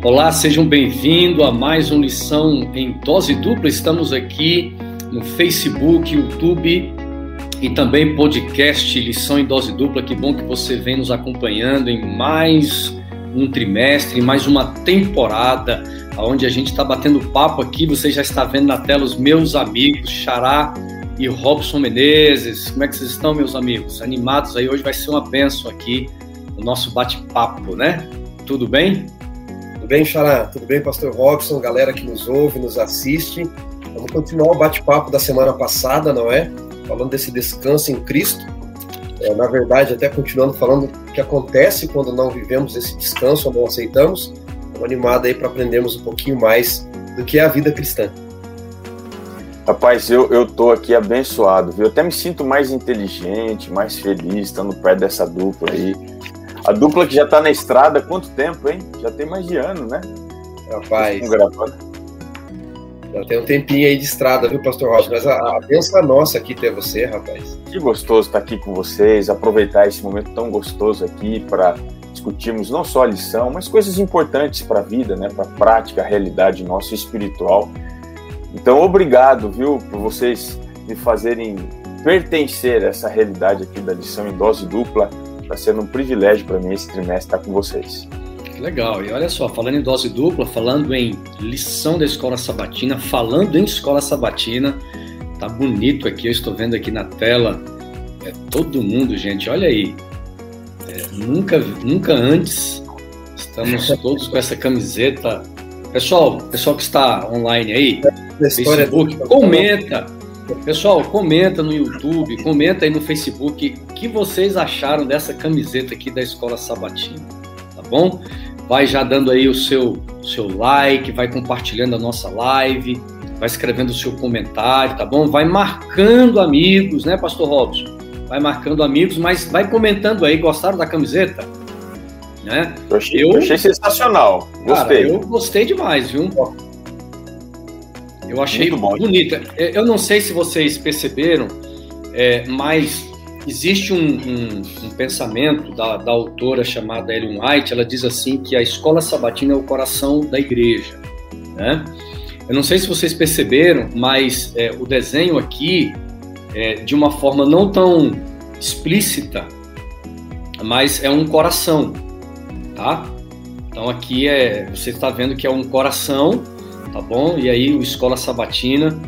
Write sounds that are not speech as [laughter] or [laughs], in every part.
Olá, sejam bem-vindos a mais uma lição em dose dupla. Estamos aqui no Facebook, YouTube e também podcast Lição em Dose Dupla. Que bom que você vem nos acompanhando em mais um trimestre, mais uma temporada, onde a gente está batendo papo aqui. Você já está vendo na tela os meus amigos, Xará e Robson Menezes. Como é que vocês estão, meus amigos? Animados aí? Hoje vai ser uma benção aqui, o nosso bate-papo, né? Tudo bem? Bem, Xará? Tudo bem, Pastor Robson? Galera que nos ouve, nos assiste. Vamos continuar o bate-papo da semana passada, não é? Falando desse descanso em Cristo. É, na verdade, até continuando falando o que acontece quando não vivemos esse descanso ou não aceitamos. Estamos animados aí para aprendermos um pouquinho mais do que é a vida cristã. Rapaz, eu, eu tô aqui abençoado, viu? Eu até me sinto mais inteligente, mais feliz, estando perto dessa dupla aí. A dupla que já tá na estrada há quanto tempo, hein? Já tem mais de ano, né? Rapaz. Já tem um tempinho aí de estrada, viu, Pastor Rocha? Mas a, a benção é nossa aqui ter você, rapaz. Que gostoso estar aqui com vocês, aproveitar esse momento tão gostoso aqui para discutirmos não só a lição, mas coisas importantes para a vida, né? Para a prática, a realidade nossa espiritual. Então, obrigado, viu, por vocês me fazerem pertencer a essa realidade aqui da lição em dose dupla. Está sendo um privilégio para mim esse trimestre estar com vocês. Legal, e olha só, falando em dose dupla, falando em lição da escola sabatina, falando em escola sabatina, tá bonito aqui, eu estou vendo aqui na tela, é todo mundo, gente, olha aí, é, nunca, nunca antes estamos [laughs] todos com essa camiseta. Pessoal, pessoal que está online aí, Facebook, comenta. Pessoal, comenta no YouTube, comenta aí no Facebook o que vocês acharam dessa camiseta aqui da Escola Sabatina, tá bom? Vai já dando aí o seu, seu like, vai compartilhando a nossa live, vai escrevendo o seu comentário, tá bom? Vai marcando amigos, né, Pastor Robson? Vai marcando amigos, mas vai comentando aí, gostaram da camiseta? Né? Eu achei, eu, achei sensacional, gostei. Cara, eu gostei demais, viu? Eu achei bonita. Eu não sei se vocês perceberam, é, mas existe um, um, um pensamento da, da, autora chamada Ellen White. Ela diz assim que a escola sabatina é o coração da igreja. Né? Eu não sei se vocês perceberam, mas é, o desenho aqui, é, de uma forma não tão explícita, mas é um coração, tá? Então aqui é, você está vendo que é um coração tá bom? E aí o Escola Sabatina,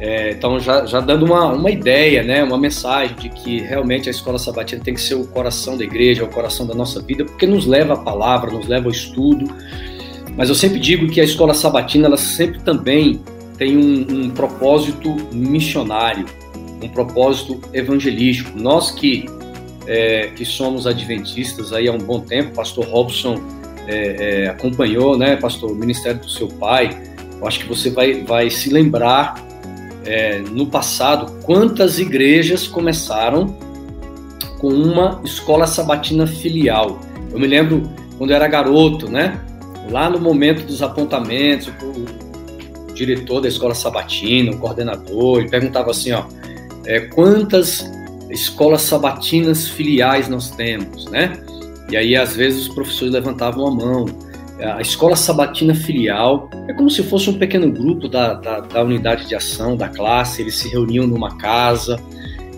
é, então já, já dando uma, uma ideia, né, uma mensagem de que realmente a Escola Sabatina tem que ser o coração da igreja, o coração da nossa vida, porque nos leva à palavra, nos leva ao estudo. Mas eu sempre digo que a Escola Sabatina, ela sempre também tem um, um propósito missionário, um propósito evangelístico. Nós que, é, que somos adventistas aí há um bom tempo, pastor Robson é, é, acompanhou, né, pastor, o ministério do seu pai, eu acho que você vai, vai se lembrar é, no passado quantas igrejas começaram com uma escola sabatina filial. Eu me lembro quando eu era garoto, né? Lá no momento dos apontamentos, o diretor da escola sabatina, o coordenador, ele perguntava assim, ó, é, quantas escolas sabatinas filiais nós temos, né? E aí às vezes os professores levantavam a mão. A escola sabatina filial é como se fosse um pequeno grupo da, da, da unidade de ação, da classe, eles se reuniam numa casa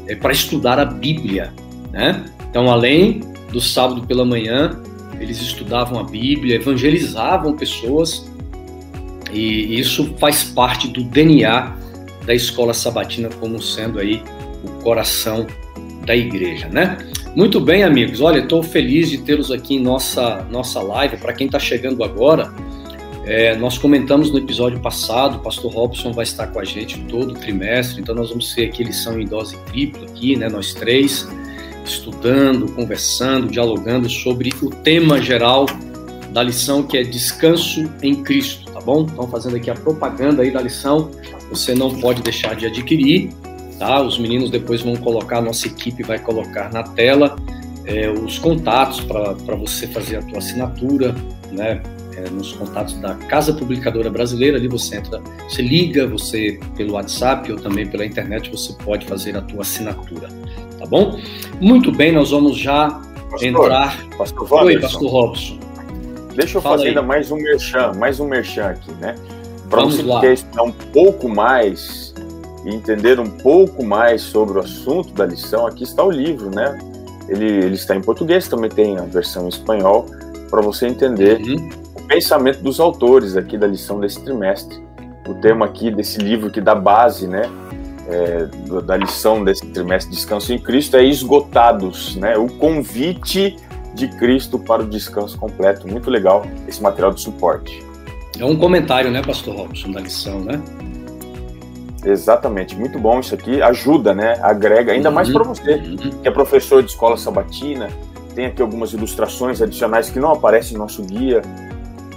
é, para estudar a Bíblia. Né? Então, além do sábado pela manhã, eles estudavam a Bíblia, evangelizavam pessoas, e isso faz parte do DNA da escola sabatina como sendo aí o coração da igreja, né? Muito bem, amigos. Olha, estou feliz de tê-los aqui em nossa, nossa live. Para quem está chegando agora, é, nós comentamos no episódio passado, o pastor Robson vai estar com a gente todo o trimestre, então nós vamos ter aqui lição em dose tripla aqui, né? Nós três, estudando, conversando, dialogando sobre o tema geral da lição que é descanso em Cristo, tá bom? Então fazendo aqui a propaganda aí da lição, você não pode deixar de adquirir tá? Os meninos depois vão colocar, a nossa equipe vai colocar na tela é, os contatos para você fazer a tua assinatura, né? É, nos contatos da Casa Publicadora Brasileira, ali você entra, você liga, você pelo WhatsApp ou também pela internet você pode fazer a tua assinatura, tá bom? Muito bem, nós vamos já pastor, entrar. Pastor Oi, Pastor Robson. Deixa eu Fala fazer aí. ainda mais um merchan, mais um merchan aqui, né? Para você que quer estudar um pouco mais e entender um pouco mais sobre o assunto da lição, aqui está o livro, né? Ele, ele está em português, também tem a versão em espanhol, para você entender uhum. o pensamento dos autores aqui da lição desse trimestre. O tema aqui desse livro que dá base, né? É, da lição desse trimestre Descanso em Cristo é esgotados, né? O convite de Cristo para o descanso completo. Muito legal esse material de suporte. É um comentário, né, Pastor Robson, da lição, né? Exatamente, muito bom isso aqui, ajuda, né? Agrega, ainda uhum, mais para você, que é professor de escola sabatina. Tem aqui algumas ilustrações adicionais que não aparecem no nosso guia.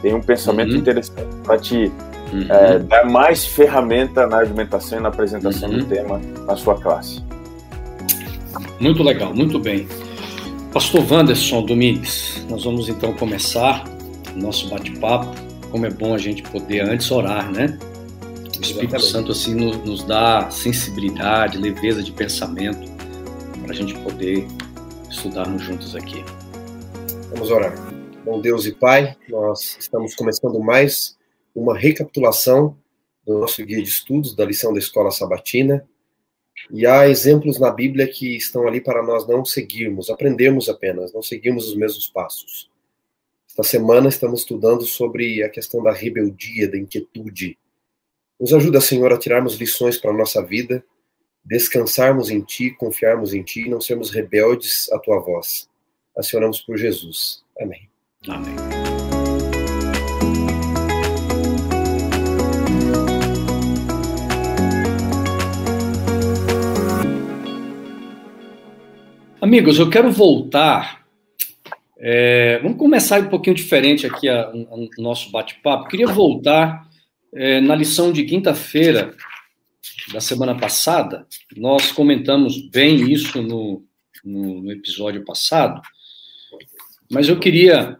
Tem um pensamento uhum. interessante para te uhum. é, dar mais ferramenta na argumentação e na apresentação do uhum. tema na sua classe. Muito legal, muito bem. Pastor Wanderson Domingues, nós vamos então começar o nosso bate-papo. Como é bom a gente poder antes orar, né? O Espírito Santo assim nos, nos dá sensibilidade, leveza de pensamento para a gente poder estudarmos juntos aqui. Vamos orar. Bom Deus e Pai, nós estamos começando mais uma recapitulação do nosso guia de estudos da lição da escola sabatina. E há exemplos na Bíblia que estão ali para nós não seguirmos, aprendermos apenas, não seguirmos os mesmos passos. Esta semana estamos estudando sobre a questão da rebeldia, da inquietude, nos ajuda, Senhor, a tirarmos lições para a nossa vida, descansarmos em Ti, confiarmos em Ti e não sermos rebeldes à Tua voz. Oramos por Jesus. Amém. Amém. Amigos, eu quero voltar. É, vamos começar um pouquinho diferente aqui o nosso bate-papo. Queria voltar é, na lição de quinta-feira da semana passada, nós comentamos bem isso no, no, no episódio passado, mas eu queria,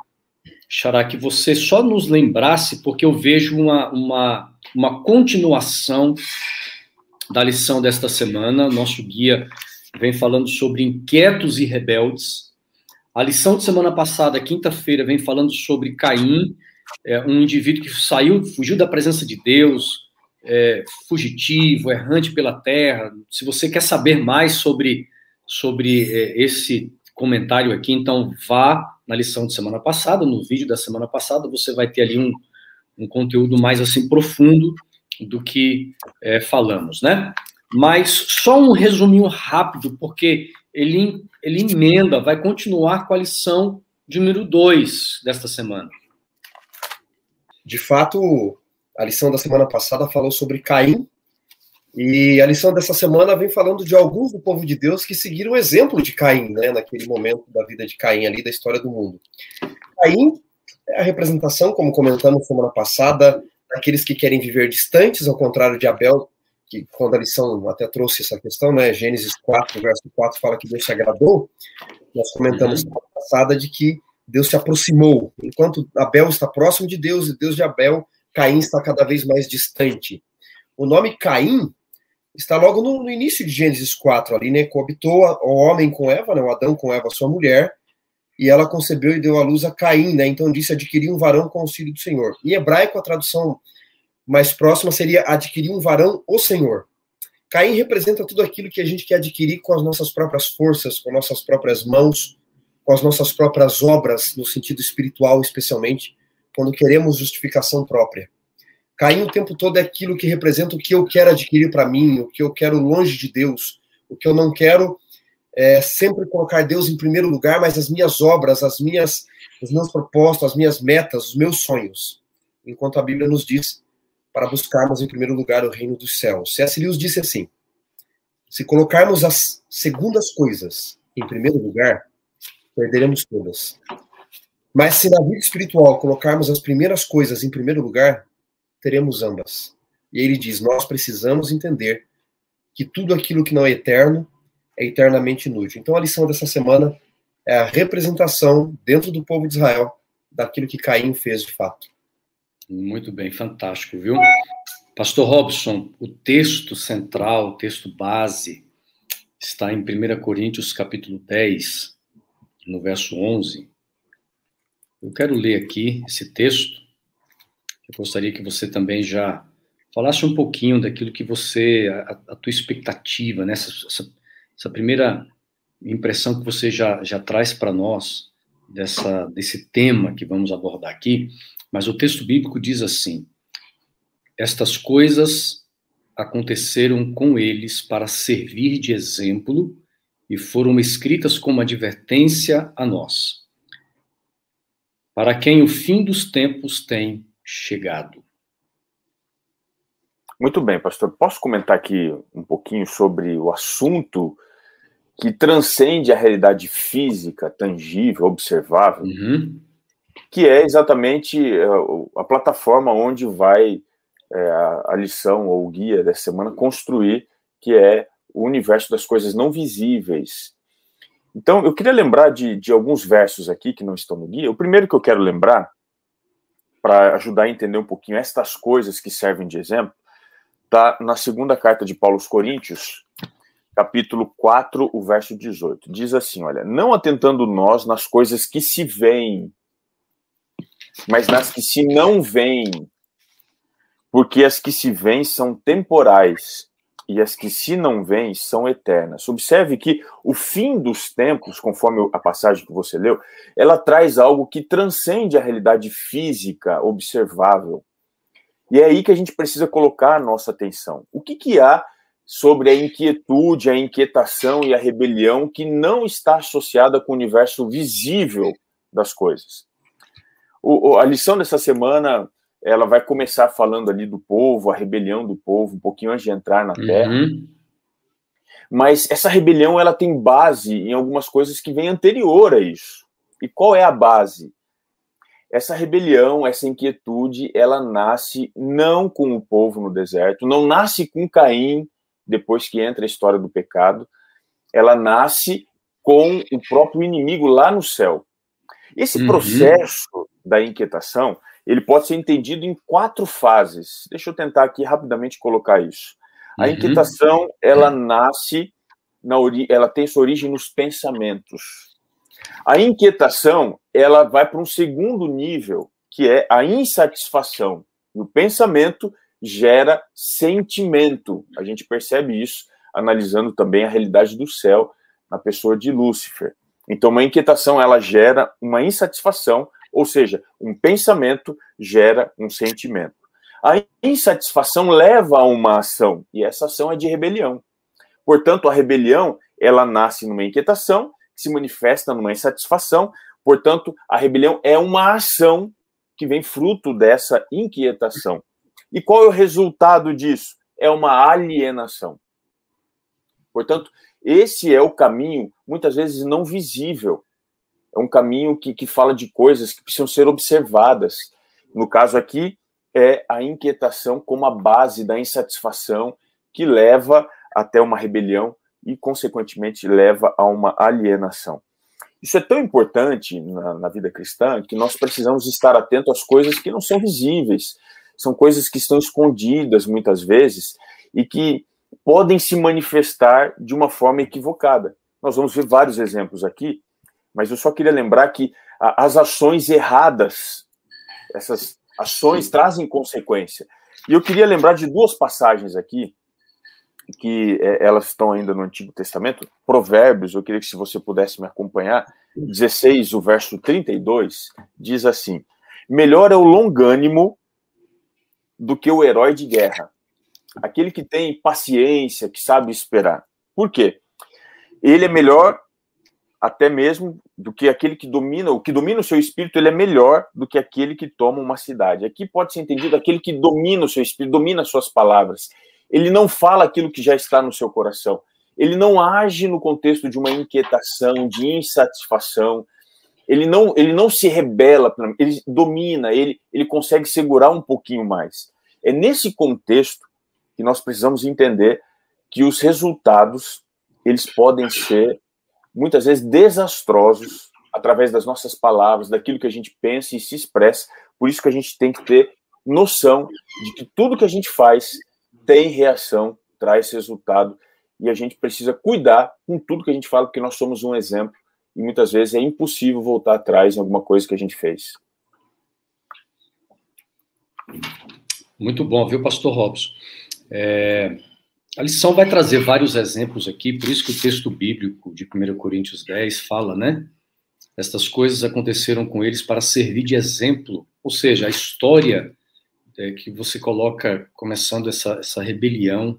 Xará, que você só nos lembrasse, porque eu vejo uma, uma, uma continuação da lição desta semana. Nosso guia vem falando sobre inquietos e rebeldes. A lição de semana passada, quinta-feira, vem falando sobre Caim é, um indivíduo que saiu, fugiu da presença de Deus, é, fugitivo, errante pela terra. Se você quer saber mais sobre, sobre é, esse comentário aqui, então vá na lição de semana passada, no vídeo da semana passada, você vai ter ali um, um conteúdo mais assim profundo do que é, falamos, né? Mas só um resuminho rápido, porque ele, ele emenda, vai continuar com a lição de número 2 desta semana. De fato, a lição da semana passada falou sobre Caim, e a lição dessa semana vem falando de alguns do povo de Deus que seguiram o exemplo de Caim, né, naquele momento da vida de Caim ali, da história do mundo. Caim é a representação, como comentamos semana passada, daqueles que querem viver distantes, ao contrário de Abel, que quando a lição até trouxe essa questão, né, Gênesis 4, verso 4 fala que Deus se agradou, nós comentamos uhum. semana passada de que Deus se aproximou. Enquanto Abel está próximo de Deus e Deus de Abel, Caim está cada vez mais distante. O nome Caim está logo no, no início de Gênesis 4, ali, né? Coabitou o homem com Eva, né? O Adão com Eva, sua mulher, e ela concebeu e deu à luz a Caim, né? Então disse adquirir um varão com o auxílio do Senhor. Em hebraico, a tradução mais próxima seria adquirir um varão, o Senhor. Caim representa tudo aquilo que a gente quer adquirir com as nossas próprias forças, com nossas próprias mãos, com as nossas próprias obras, no sentido espiritual, especialmente, quando queremos justificação própria. Caim o tempo todo é aquilo que representa o que eu quero adquirir para mim, o que eu quero longe de Deus, o que eu não quero é sempre colocar Deus em primeiro lugar, mas as minhas obras, as minhas, os meus propósitos, as minhas metas, os meus sonhos. Enquanto a Bíblia nos diz para buscarmos em primeiro lugar o reino dos céus. C.S. Lewis disse assim: se colocarmos as segundas coisas em primeiro lugar, perderemos todas. Mas se na vida espiritual colocarmos as primeiras coisas em primeiro lugar, teremos ambas. E ele diz: nós precisamos entender que tudo aquilo que não é eterno é eternamente inútil. Então a lição dessa semana é a representação dentro do povo de Israel daquilo que Caim fez de fato. Muito bem, fantástico, viu? Pastor Robson, o texto central, o texto base, está em 1 Coríntios capítulo 10, no verso 11, Eu quero ler aqui esse texto. Eu gostaria que você também já falasse um pouquinho daquilo que você, a, a tua expectativa, né? essa, essa, essa primeira impressão que você já, já traz para nós dessa, desse tema que vamos abordar aqui. Mas o texto bíblico diz assim: Estas coisas aconteceram com eles para servir de exemplo e foram escritas como advertência a nós, para quem o fim dos tempos tem chegado. Muito bem, pastor. Posso comentar aqui um pouquinho sobre o assunto que transcende a realidade física, tangível, observável, uhum. que é exatamente eh, a plataforma onde vai é, a lição ou o guia dessa semana construir, que é o universo das coisas não visíveis. Então, eu queria lembrar de, de alguns versos aqui que não estão no guia. O primeiro que eu quero lembrar, para ajudar a entender um pouquinho estas coisas que servem de exemplo, está na segunda carta de Paulo aos Coríntios, capítulo 4, o verso 18. Diz assim: Olha, não atentando nós nas coisas que se veem, mas nas que se não veem, porque as que se veem são temporais e as que se não veem são eternas. Observe que o fim dos tempos, conforme a passagem que você leu, ela traz algo que transcende a realidade física observável. E é aí que a gente precisa colocar a nossa atenção. O que, que há sobre a inquietude, a inquietação e a rebelião que não está associada com o universo visível das coisas? O, a lição dessa semana ela vai começar falando ali do povo, a rebelião do povo, um pouquinho antes de entrar na Terra. Uhum. Mas essa rebelião ela tem base em algumas coisas que vêm anterior a isso. E qual é a base? Essa rebelião, essa inquietude, ela nasce não com o povo no deserto, não nasce com Caim, depois que entra a história do pecado, ela nasce com o próprio inimigo lá no céu. Esse uhum. processo da inquietação, ele pode ser entendido em quatro fases. Deixa eu tentar aqui rapidamente colocar isso. A uhum. inquietação, ela nasce na ori ela tem sua origem nos pensamentos. A inquietação, ela vai para um segundo nível, que é a insatisfação. No pensamento gera sentimento. A gente percebe isso analisando também a realidade do céu na pessoa de Lúcifer. Então, uma inquietação ela gera uma insatisfação ou seja, um pensamento gera um sentimento. A insatisfação leva a uma ação, e essa ação é de rebelião. Portanto, a rebelião, ela nasce numa inquietação, se manifesta numa insatisfação, portanto, a rebelião é uma ação que vem fruto dessa inquietação. E qual é o resultado disso? É uma alienação. Portanto, esse é o caminho, muitas vezes não visível, é um caminho que, que fala de coisas que precisam ser observadas. No caso aqui, é a inquietação como a base da insatisfação que leva até uma rebelião e, consequentemente, leva a uma alienação. Isso é tão importante na, na vida cristã que nós precisamos estar atentos às coisas que não são visíveis, são coisas que estão escondidas muitas vezes e que podem se manifestar de uma forma equivocada. Nós vamos ver vários exemplos aqui mas eu só queria lembrar que as ações erradas, essas ações trazem consequência. E eu queria lembrar de duas passagens aqui, que é, elas estão ainda no Antigo Testamento, Provérbios, eu queria que se você pudesse me acompanhar, 16, o verso 32, diz assim: Melhor é o longânimo do que o herói de guerra, aquele que tem paciência, que sabe esperar. Por quê? Ele é melhor até mesmo do que aquele que domina, o que domina o seu espírito, ele é melhor do que aquele que toma uma cidade. Aqui pode ser entendido aquele que domina o seu espírito, domina as suas palavras. Ele não fala aquilo que já está no seu coração. Ele não age no contexto de uma inquietação, de insatisfação. Ele não, ele não se rebela, ele domina, ele, ele consegue segurar um pouquinho mais. É nesse contexto que nós precisamos entender que os resultados eles podem ser muitas vezes desastrosos através das nossas palavras, daquilo que a gente pensa e se expressa. Por isso que a gente tem que ter noção de que tudo que a gente faz tem reação, traz resultado e a gente precisa cuidar com tudo que a gente fala, porque nós somos um exemplo e muitas vezes é impossível voltar atrás em alguma coisa que a gente fez. Muito bom, viu, pastor Robson? É, a lição vai trazer vários exemplos aqui, por isso que o texto bíblico de 1 Coríntios 10 fala, né? Estas coisas aconteceram com eles para servir de exemplo, ou seja, a história é, que você coloca começando essa, essa rebelião,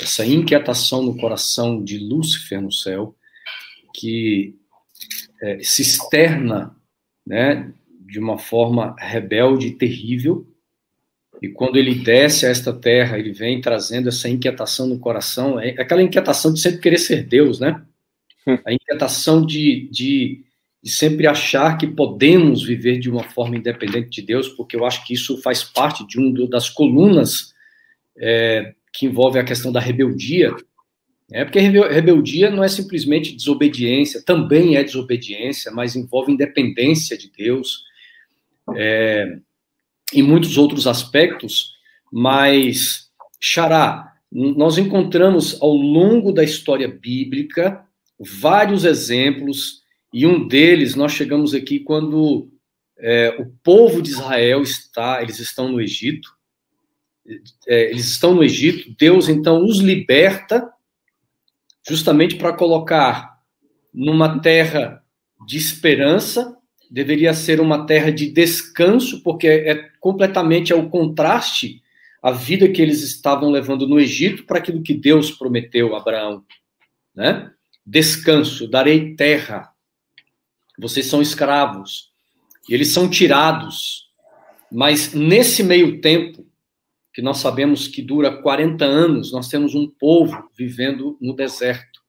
essa inquietação no coração de Lúcifer no céu, que é, se externa né, de uma forma rebelde e terrível, e quando ele desce a esta terra, ele vem trazendo essa inquietação no coração, é aquela inquietação de sempre querer ser Deus, né? Hum. A inquietação de, de, de, sempre achar que podemos viver de uma forma independente de Deus, porque eu acho que isso faz parte de uma das colunas é, que envolve a questão da rebeldia. É porque rebeldia não é simplesmente desobediência, também é desobediência, mas envolve independência de Deus. É, e muitos outros aspectos, mas, Xará, nós encontramos ao longo da história bíblica vários exemplos, e um deles nós chegamos aqui quando é, o povo de Israel está, eles estão no Egito, é, eles estão no Egito, Deus então os liberta, justamente para colocar numa terra de esperança, deveria ser uma terra de descanso, porque é completamente ao contraste a vida que eles estavam levando no Egito para aquilo que Deus prometeu a Abraão, né? Descanso, darei terra. Vocês são escravos. E eles são tirados. Mas nesse meio tempo, que nós sabemos que dura 40 anos, nós temos um povo vivendo no deserto.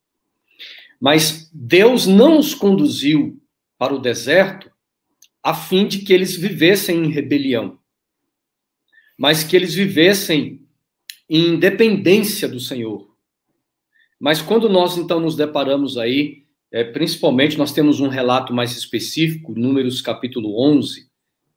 Mas Deus não os conduziu para o deserto a fim de que eles vivessem em rebelião, mas que eles vivessem em independência do Senhor. Mas quando nós então nos deparamos aí, é, principalmente nós temos um relato mais específico, Números capítulo 11,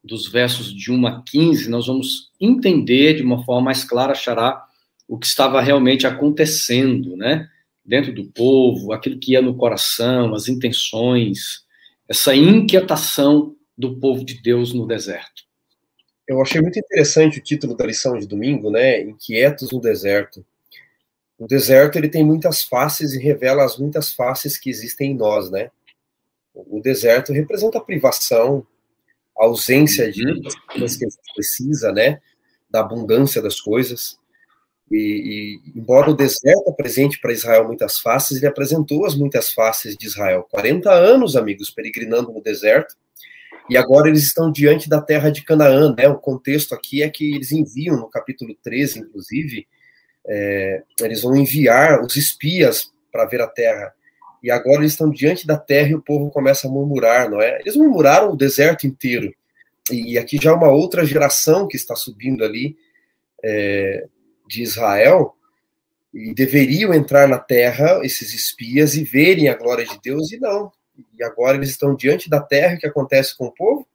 dos versos de 1 a 15, nós vamos entender de uma forma mais clara, Xará, o que estava realmente acontecendo, né? Dentro do povo, aquilo que ia no coração, as intenções, essa inquietação do povo de Deus no deserto. Eu achei muito interessante o título da lição de domingo, né? Inquietos no deserto. O deserto ele tem muitas faces e revela as muitas faces que existem em nós, né? O deserto representa a privação, a ausência de uhum. coisas que a gente precisa, né? Da abundância das coisas. E, e, embora o deserto apresente para Israel muitas faces, ele apresentou as muitas faces de Israel. 40 anos, amigos, peregrinando no deserto, e agora eles estão diante da terra de Canaã, né? O contexto aqui é que eles enviam, no capítulo 13, inclusive, é, eles vão enviar os espias para ver a terra. E agora eles estão diante da terra e o povo começa a murmurar, não é? Eles murmuraram o deserto inteiro. E, aqui já é uma outra geração que está subindo ali, é, de Israel e deveriam entrar na terra, esses espias, e verem a glória de Deus, e não. E agora eles estão diante da terra, o que acontece com o povo?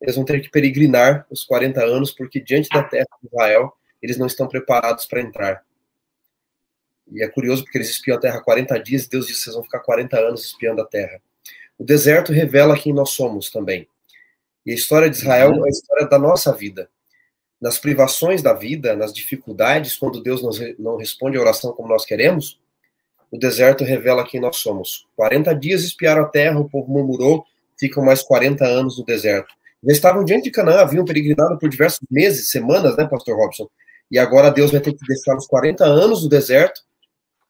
Eles vão ter que peregrinar os 40 anos, porque diante da terra de Israel, eles não estão preparados para entrar. E é curioso porque eles espiam a terra 40 dias, e Deus disse que vocês vão ficar 40 anos espiando a terra. O deserto revela quem nós somos também. E a história de Israel é a história da nossa vida nas privações da vida, nas dificuldades, quando Deus não responde a oração como nós queremos, o deserto revela quem nós somos. 40 dias espiaram a terra, o povo murmurou, ficam mais 40 anos no deserto. Eles estavam diante de Canaã, haviam peregrinado por diversos meses, semanas, né, pastor Robson? E agora Deus vai ter que deixar os 40 anos no deserto,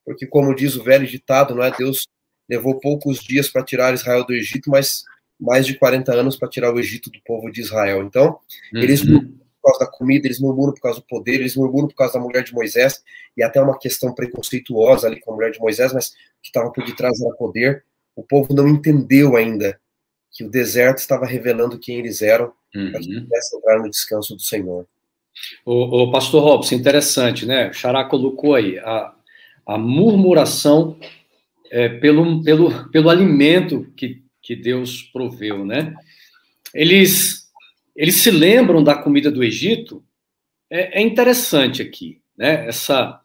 porque, como diz o velho ditado, não é? Deus levou poucos dias para tirar Israel do Egito, mas mais de 40 anos para tirar o Egito do povo de Israel. Então, uhum. Eles causa da comida, eles murmuram por causa do poder, eles murmuram por causa da mulher de Moisés, e até uma questão preconceituosa ali com a mulher de Moisés, mas que estava por detrás era poder. O povo não entendeu ainda que o deserto estava revelando quem eles eram, uhum. para que pudessem entrar no descanso do Senhor. O, o pastor Robson, interessante, né? O Xará colocou aí a, a murmuração é, pelo, pelo, pelo alimento que, que Deus proveu, né? Eles eles se lembram da comida do Egito. É, é interessante aqui, né? Essa,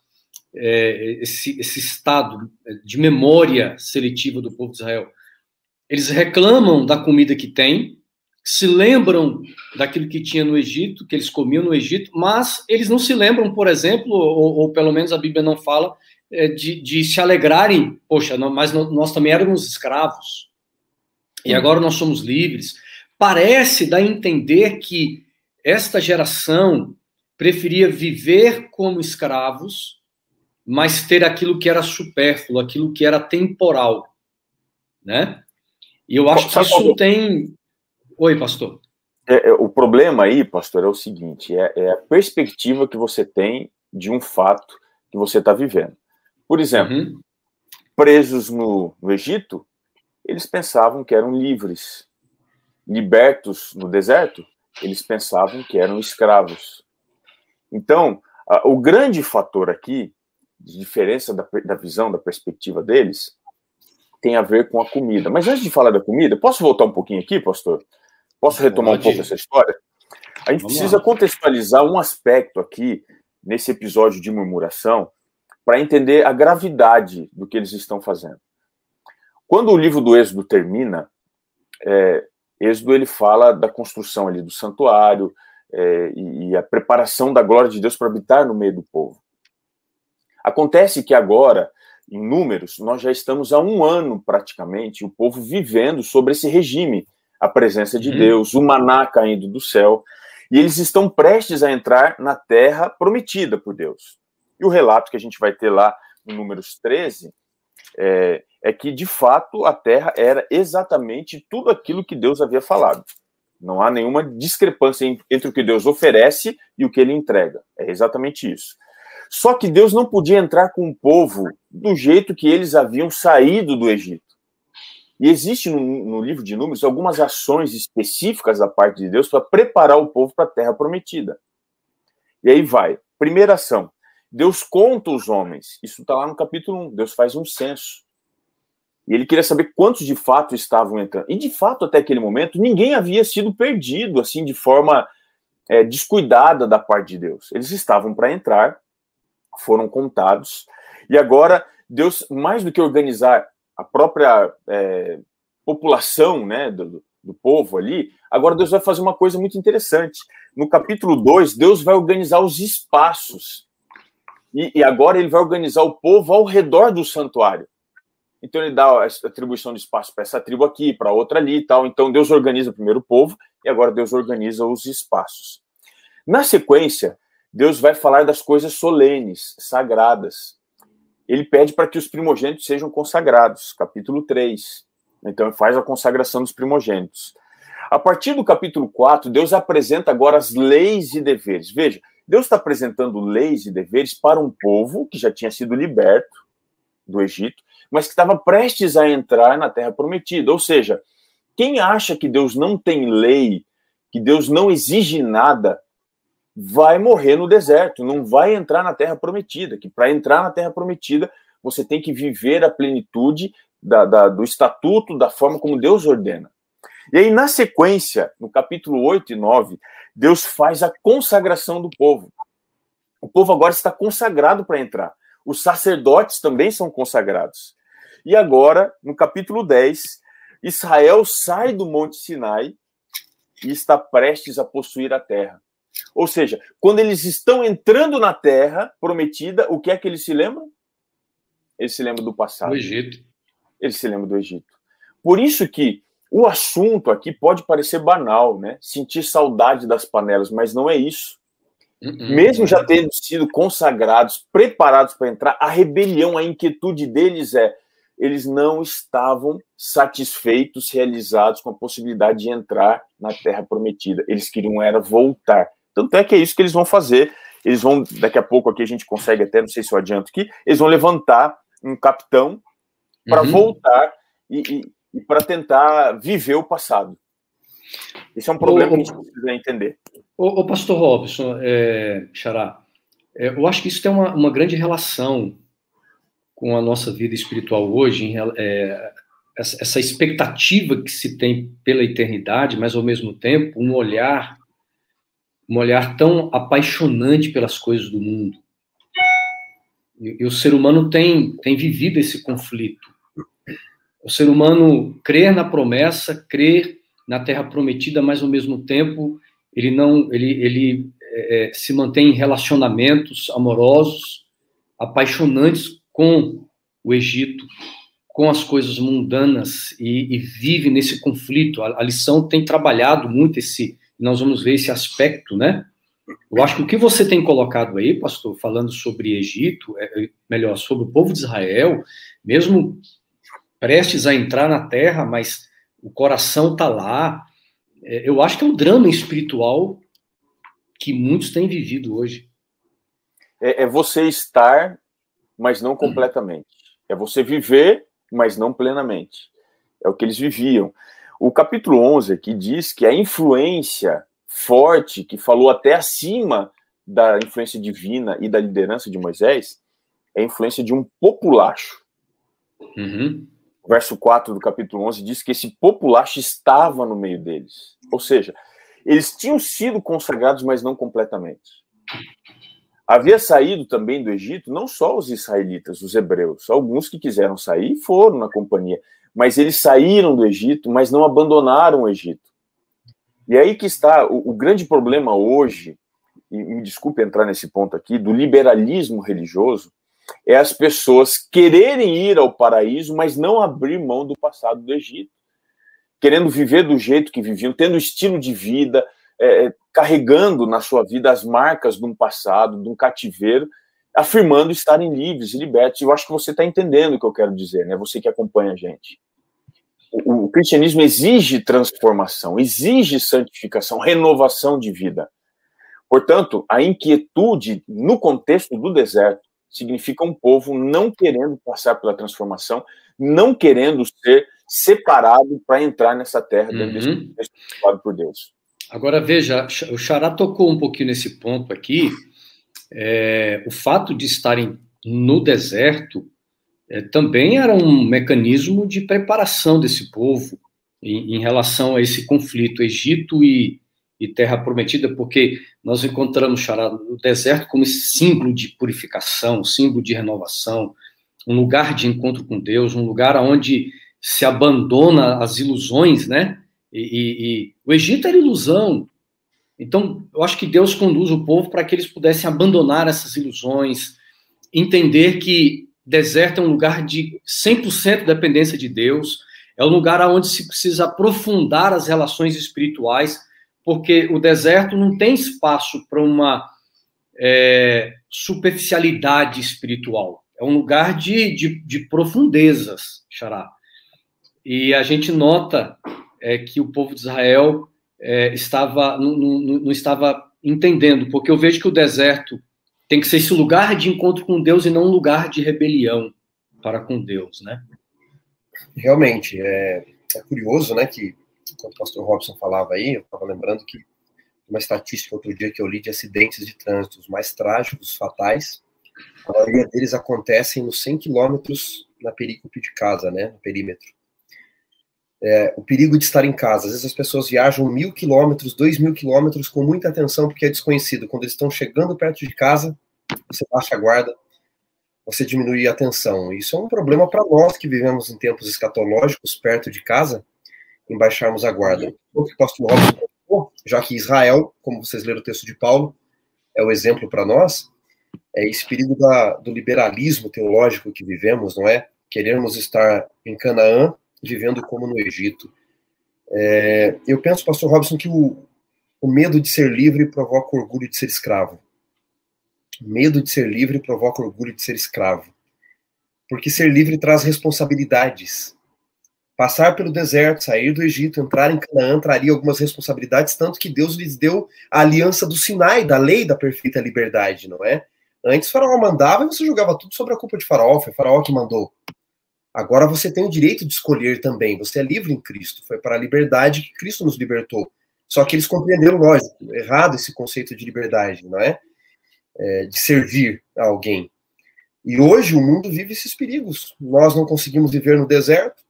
é, esse, esse estado de memória seletiva do povo de Israel. eles reclamam da comida que tem, se lembram daquilo que tinha no Egito, que eles comiam no Egito, mas eles não se lembram, por exemplo, ou, ou pelo menos a Bíblia não fala, é, de, de, se alegrarem, poxa, não, mas nós também éramos escravos, e agora nós somos livres. Parece dar a entender que esta geração preferia viver como escravos, mas ter aquilo que era supérfluo, aquilo que era temporal, né? E eu acho que isso tem. Oi, pastor. É, é, o problema aí, pastor, é o seguinte: é, é, a perspectiva que você tem de um fato que você está vivendo. Por exemplo, uhum. presos no, no Egito, eles pensavam que eram livres. Libertos no deserto, eles pensavam que eram escravos. Então, a, o grande fator aqui, de diferença da, da visão, da perspectiva deles, tem a ver com a comida. Mas antes de falar da comida, posso voltar um pouquinho aqui, pastor? Posso retomar Pode. um pouco essa história? A gente Vamos precisa lá. contextualizar um aspecto aqui, nesse episódio de murmuração, para entender a gravidade do que eles estão fazendo. Quando o livro do Êxodo termina, é, Êxodo ele fala da construção ali do santuário é, e, e a preparação da glória de Deus para habitar no meio do povo. Acontece que agora em números, nós já estamos há um ano praticamente, o povo vivendo sobre esse regime, a presença de uhum. Deus, o maná caindo do céu, e eles estão prestes a entrar na terra prometida por Deus. E o relato que a gente vai ter lá no Números 13 é, é que, de fato, a terra era exatamente tudo aquilo que Deus havia falado. Não há nenhuma discrepância entre o que Deus oferece e o que ele entrega. É exatamente isso. Só que Deus não podia entrar com o povo do jeito que eles haviam saído do Egito. E existe no, no livro de Números algumas ações específicas da parte de Deus para preparar o povo para a terra prometida. E aí vai. Primeira ação. Deus conta os homens. Isso está lá no capítulo 1. Deus faz um censo. E ele queria saber quantos de fato estavam entrando. E de fato, até aquele momento, ninguém havia sido perdido assim de forma é, descuidada da parte de Deus. Eles estavam para entrar, foram contados. E agora, Deus, mais do que organizar a própria é, população né, do, do povo ali, agora Deus vai fazer uma coisa muito interessante. No capítulo 2, Deus vai organizar os espaços. E, e, agora ele vai organizar o povo ao redor do santuário. Então ele dá a atribuição de espaço para essa tribo aqui, para outra ali e tal. Então Deus organiza primeiro o povo e agora Deus organiza os espaços. Na sequência, Deus vai falar das coisas solenes, sagradas. Ele pede para que os primogênitos sejam consagrados, capítulo 3. Então, faz a consagração dos primogênitos. A partir do capítulo 4, Deus apresenta agora as leis e deveres. Veja, Deus está apresentando leis e deveres para um povo que já tinha sido liberto do Egito, mas que estava prestes a entrar na terra prometida. Ou seja, quem acha que Deus não tem lei, que Deus não exige nada, vai morrer no deserto, não vai entrar na terra prometida. Que para entrar na terra prometida, você tem que viver a plenitude da, da, do estatuto, da forma como Deus ordena. E aí, na sequência, no capítulo 8 e 9, Deus faz a consagração do povo. O povo agora está consagrado para entrar. Os sacerdotes também são consagrados. E agora, no capítulo 10, Israel sai do Monte Sinai e está prestes a possuir a terra. Ou seja, quando eles estão entrando na terra prometida, o que é que eles se lembram? Eles se lembram do passado. Do Egito. Eles se lembram do Egito. Por isso que o assunto aqui pode parecer banal, né? Sentir saudade das panelas, mas não é isso. Uh -uh. Mesmo já tendo sido consagrados, preparados para entrar, a rebelião, a inquietude deles é eles não estavam satisfeitos, realizados com a possibilidade de entrar na terra prometida. Eles queriam era voltar. Tanto é que é isso que eles vão fazer. Eles vão, daqui a pouco aqui a gente consegue até, não sei se eu adianto aqui, eles vão levantar um capitão para uhum. voltar e, e, e para tentar viver o passado. Esse é um problema o, que a gente precisa entender. O, o pastor Robson, é, Xará, é, eu acho que isso tem uma, uma, grande relação com a nossa vida espiritual hoje, é, essa, essa expectativa que se tem pela eternidade, mas ao mesmo tempo um olhar um olhar tão apaixonante pelas coisas do mundo. E, e, o ser humano tem, tem vivido esse conflito. O ser humano crer na promessa, crer na terra prometida, mas ao mesmo tempo ele não, ele, ele é, se mantém em relacionamentos amorosos, apaixonantes com o Egito, com as coisas mundanas e, e vive nesse conflito. A, a, lição tem trabalhado muito esse, nós vamos ver esse aspecto, né? Eu acho que o que você tem colocado aí, pastor, falando sobre Egito, é, é melhor, sobre o povo de Israel, mesmo prestes a entrar na terra, mas o coração está lá. É, eu acho que é um drama espiritual que muitos têm vivido hoje. É, é você estar, mas não completamente. É você viver, mas não plenamente. É o que eles viviam. O capítulo 11 aqui diz que a influência forte, que falou até acima da influência divina e da liderança de Moisés, é a influência de um populacho. Uhum verso 4 do capítulo 11, diz que esse populacho estava no meio deles. Ou seja, eles tinham sido consagrados, mas não completamente. Havia saído também do Egito não só os israelitas, os hebreus, alguns que quiseram sair foram na companhia, mas eles saíram do Egito, mas não abandonaram o Egito. E aí que está o, o grande problema hoje, e me desculpe entrar nesse ponto aqui, do liberalismo religioso, é as pessoas quererem ir ao paraíso, mas não abrir mão do passado do Egito, querendo viver do jeito que viviam, tendo estilo de vida, é, é, carregando na sua vida as marcas de um passado, de um cativeiro, afirmando estarem livres e libertos. Eu acho que você está entendendo o que eu quero dizer, né? Você que acompanha a gente. O, o cristianismo exige transformação, exige santificação, renovação de vida. Portanto, a inquietude no contexto do deserto significa um povo não querendo passar pela transformação, não querendo ser separado para entrar nessa terra uhum. desse por Deus. Agora veja, o Xará tocou um pouquinho nesse ponto aqui. É, o fato de estarem no deserto é, também era um mecanismo de preparação desse povo em, em relação a esse conflito Egito e, e Terra Prometida, porque nós encontramos Xará, o deserto como símbolo de purificação, símbolo de renovação, um lugar de encontro com Deus, um lugar onde se abandona as ilusões, né? E, e, e, o Egito era ilusão. Então, eu acho que Deus conduz o povo para que eles pudessem abandonar essas ilusões, entender que deserto é um lugar de 100% dependência de Deus, é um lugar onde se precisa aprofundar as relações espirituais porque o deserto não tem espaço para uma é, superficialidade espiritual. É um lugar de, de, de profundezas, Xará. E a gente nota é, que o povo de Israel é, estava não, não, não estava entendendo, porque eu vejo que o deserto tem que ser esse lugar de encontro com Deus e não um lugar de rebelião para com Deus, né? Realmente, é, é curioso, né, que enquanto o pastor Robson falava aí, eu estava lembrando que uma estatística outro dia que eu li de acidentes de trânsito mais trágicos, fatais, a maioria deles acontecem nos 100 quilômetros na perícope de casa, né, no perímetro. É, o perigo de estar em casa. Às vezes as pessoas viajam mil quilômetros, dois mil quilômetros com muita atenção porque é desconhecido. Quando eles estão chegando perto de casa, você baixa a guarda, você diminui a atenção. Isso é um problema para nós que vivemos em tempos escatológicos perto de casa, em baixarmos a guarda. O que o pastor Robson já que Israel, como vocês leram o texto de Paulo, é o exemplo para nós, é esse perigo da, do liberalismo teológico que vivemos, não é? Queremos estar em Canaã, vivendo como no Egito. É, eu penso, pastor Robson, que o, o medo de ser livre provoca o orgulho de ser escravo. medo de ser livre provoca o orgulho de ser escravo. Porque ser livre traz responsabilidades. Passar pelo deserto, sair do Egito, entrar em Canaã, traria algumas responsabilidades, tanto que Deus lhes deu a aliança do Sinai, da lei da perfeita liberdade, não é? Antes Faraó mandava e você jogava tudo sobre a culpa de Faraó, foi Faraó que mandou. Agora você tem o direito de escolher também, você é livre em Cristo, foi para a liberdade que Cristo nos libertou. Só que eles compreenderam, lógico, errado esse conceito de liberdade, não é? é de servir a alguém. E hoje o mundo vive esses perigos. Nós não conseguimos viver no deserto,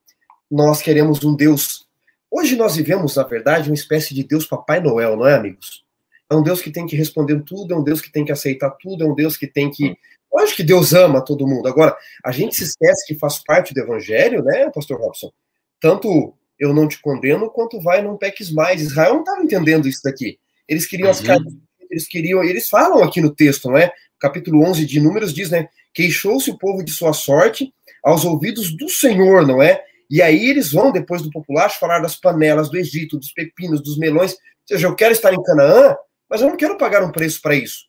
nós queremos um Deus. Hoje nós vivemos, na verdade, uma espécie de Deus Papai Noel, não é, amigos? É um Deus que tem que responder tudo, é um Deus que tem que aceitar tudo, é um Deus que tem que Lógico que Deus ama todo mundo. Agora, a gente se esquece que faz parte do evangelho, né, pastor Robson? Tanto eu não te condeno, quanto vai não peques mais. Israel não estava entendendo isso daqui. Eles queriam uhum. as eles queriam, eles falam aqui no texto, não é? Capítulo 11 de Números diz, né? Queixou-se o povo de sua sorte aos ouvidos do Senhor, não é? E aí eles vão, depois do populacho, falar das panelas do Egito, dos pepinos, dos melões. Ou seja, eu quero estar em Canaã, mas eu não quero pagar um preço para isso.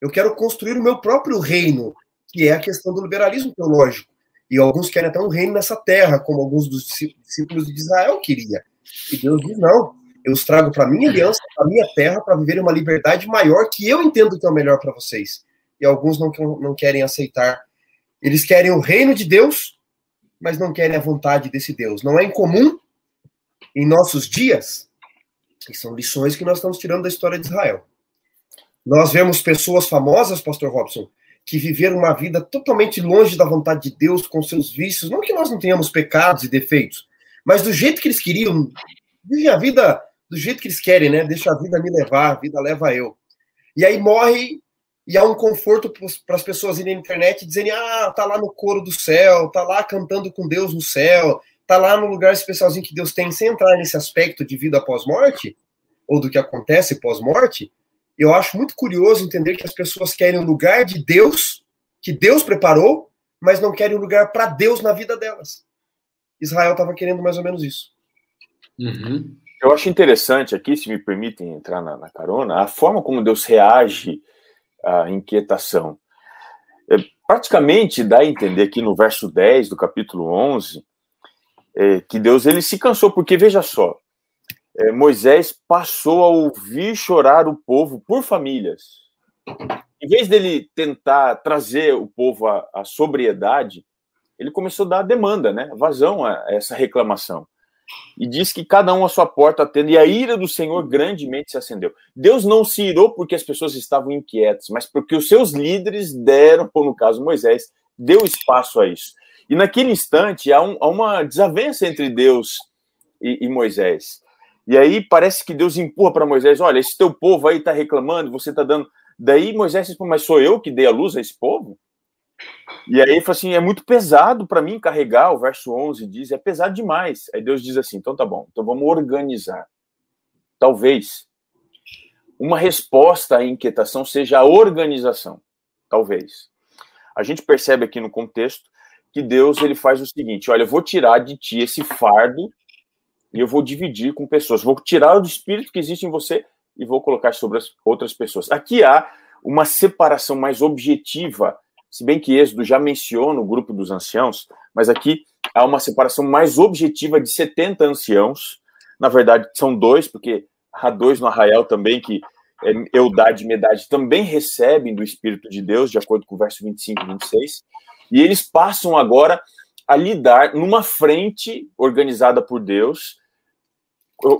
Eu quero construir o meu próprio reino, que é a questão do liberalismo teológico. E alguns querem até um reino nessa terra, como alguns dos discípulos de Israel queria. E Deus diz: não, eu os trago para minha aliança, para minha terra, para viver uma liberdade maior que eu entendo que é o melhor para vocês. E alguns não, não querem aceitar. Eles querem o reino de Deus, mas não querem a vontade desse Deus. Não é incomum em nossos dias, e são lições que nós estamos tirando da história de Israel. Nós vemos pessoas famosas, Pastor Robson, que viveram uma vida totalmente longe da vontade de Deus, com seus vícios. Não que nós não tenhamos pecados e defeitos, mas do jeito que eles queriam, vivem a vida do jeito que eles querem, né? Deixa a vida me levar, a vida leva eu. E aí morre e há um conforto para as pessoas irem na internet dizerem: ah, tá lá no coro do céu, tá lá cantando com Deus no céu, tá lá no lugar especialzinho que Deus tem, sem entrar nesse aspecto de vida pós-morte, ou do que acontece pós-morte eu acho muito curioso entender que as pessoas querem um lugar de Deus, que Deus preparou, mas não querem um lugar para Deus na vida delas. Israel estava querendo mais ou menos isso. Uhum. Eu acho interessante aqui, se me permitem entrar na, na, carona, a forma como Deus reage à inquietação. É, praticamente dá a entender aqui no verso 10 do capítulo 11 é, que Deus ele se cansou, porque veja só, é, Moisés passou a ouvir chorar o povo por famílias. Em vez dele tentar trazer o povo à, à sobriedade, ele começou a dar demanda, né? Vazão a essa reclamação. E diz que cada um a sua porta atende, e a ira do Senhor grandemente se acendeu. Deus não se irou porque as pessoas estavam inquietas, mas porque os seus líderes deram, ou no caso Moisés, deu espaço a isso. E naquele instante há, um, há uma desavença entre Deus e, e Moisés. E aí parece que Deus empurra para Moisés: olha, esse teu povo aí está reclamando, você está dando. Daí Moisés diz: mas sou eu que dei a luz a esse povo? E aí ele fala assim: é muito pesado para mim carregar. O verso 11 diz: é pesado demais. Aí Deus diz assim: então tá bom, então vamos organizar. Talvez uma resposta à inquietação seja a organização. Talvez. A gente percebe aqui no contexto que Deus ele faz o seguinte: olha, eu vou tirar de ti esse fardo e eu vou dividir com pessoas. Vou tirar o espírito que existe em você e vou colocar sobre as outras pessoas. Aqui há uma separação mais objetiva, se bem que Êxodo já menciona o grupo dos anciãos, mas aqui há uma separação mais objetiva de 70 anciãos. Na verdade, são dois, porque há dois no arraial também que é, Eudade e Medade também recebem do Espírito de Deus, de acordo com o verso 25 e 26, e eles passam agora a lidar numa frente organizada por Deus,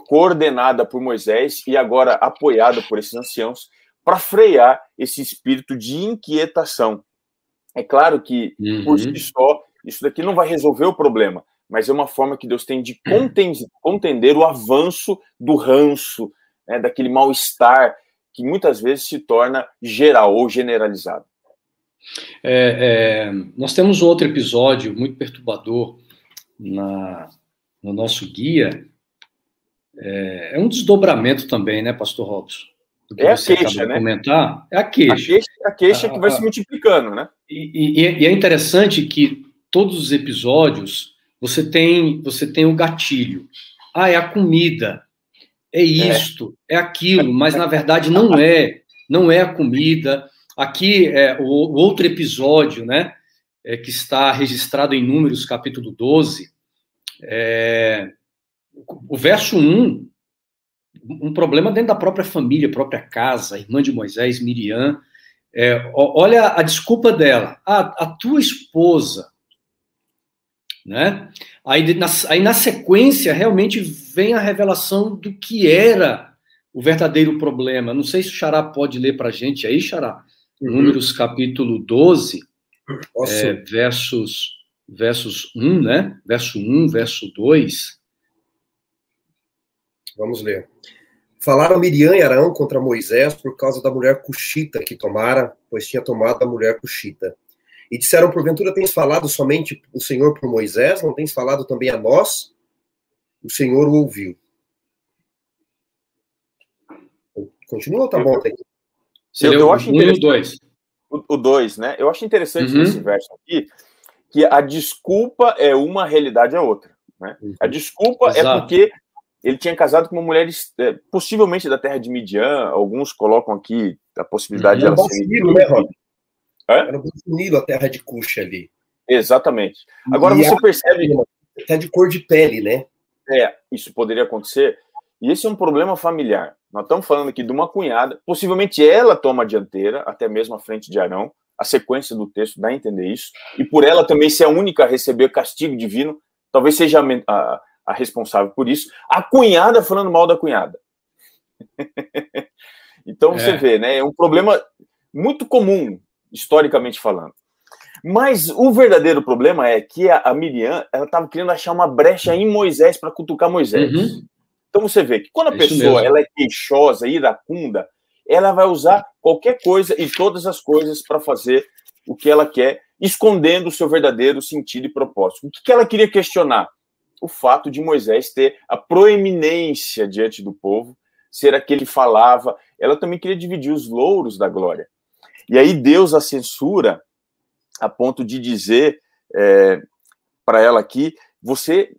coordenada por Moisés e agora apoiada por esses anciãos, para frear esse espírito de inquietação. É claro que, uhum. por si só, isso daqui não vai resolver o problema, mas é uma forma que Deus tem de contender o avanço do ranço, né, daquele mal-estar que muitas vezes se torna geral ou generalizado. É, é, nós temos outro episódio muito perturbador na, no nosso guia. É, é, um desdobramento também, né, Pastor Robson? É a queixa, né? Comentar. É a queixa. A queixa, a queixa que vai se multiplicando, né? E, e, e, é interessante que todos os episódios você tem você tem o um gatilho. Ah, é a comida, é, é. isto, é, é aquilo, mas na verdade não é. Não é a comida, Aqui, é, o, o outro episódio, né, é, que está registrado em Números, capítulo 12, é, o verso 1, um problema dentro da própria família, própria casa, irmã de Moisés, Miriam, é, olha a desculpa dela, a, a tua esposa, né? Aí na, aí na sequência realmente vem a revelação do que era o verdadeiro problema. Não sei se o Xará pode ler para a gente aí, Xará. Uhum. Números capítulo 12, é, versos, versos 1, né? Verso 1, verso 2. Vamos ler. Falaram Miriam e Arão contra Moisés por causa da mulher cuxita que tomara, pois tinha tomado a mulher cuxita. E disseram, porventura, tens falado somente o Senhor por Moisés, não tens falado também a nós? O Senhor o ouviu. Continua ou tá bom até aqui? Eu, eu acho interessante. Dois. O 2, né? Eu acho interessante uhum. nesse verso aqui que a desculpa é uma, a realidade é outra. Né? A uhum. desculpa é Exato. é porque ele tinha casado com uma mulher é, possivelmente da terra de Midian. Alguns colocam aqui a possibilidade uhum. de ela ser. Nilo, né, Rob? Era o Nilo, a terra de Cuxa ali. Exatamente. Agora e você a... percebe. Até de cor de pele, né? É, isso poderia acontecer. E esse é um problema familiar. Nós estamos falando aqui de uma cunhada, possivelmente ela toma a dianteira, até mesmo à frente de Arão. A sequência do texto dá a entender isso. E por ela também ser a única a receber castigo divino, talvez seja a, a, a responsável por isso. A cunhada falando mal da cunhada. [laughs] então você é. vê, né? É um problema muito comum, historicamente falando. Mas o verdadeiro problema é que a, a Miriam ela estava querendo achar uma brecha em Moisés para cutucar Moisés. Uhum. Então você vê que quando a é pessoa ela é queixosa, iracunda, ela vai usar qualquer coisa e todas as coisas para fazer o que ela quer, escondendo o seu verdadeiro sentido e propósito. O que, que ela queria questionar? O fato de Moisés ter a proeminência diante do povo, ser aquele que falava. Ela também queria dividir os louros da glória. E aí Deus a censura a ponto de dizer é, para ela aqui: você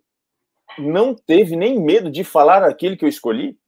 não teve nem medo de falar aquilo que eu escolhi?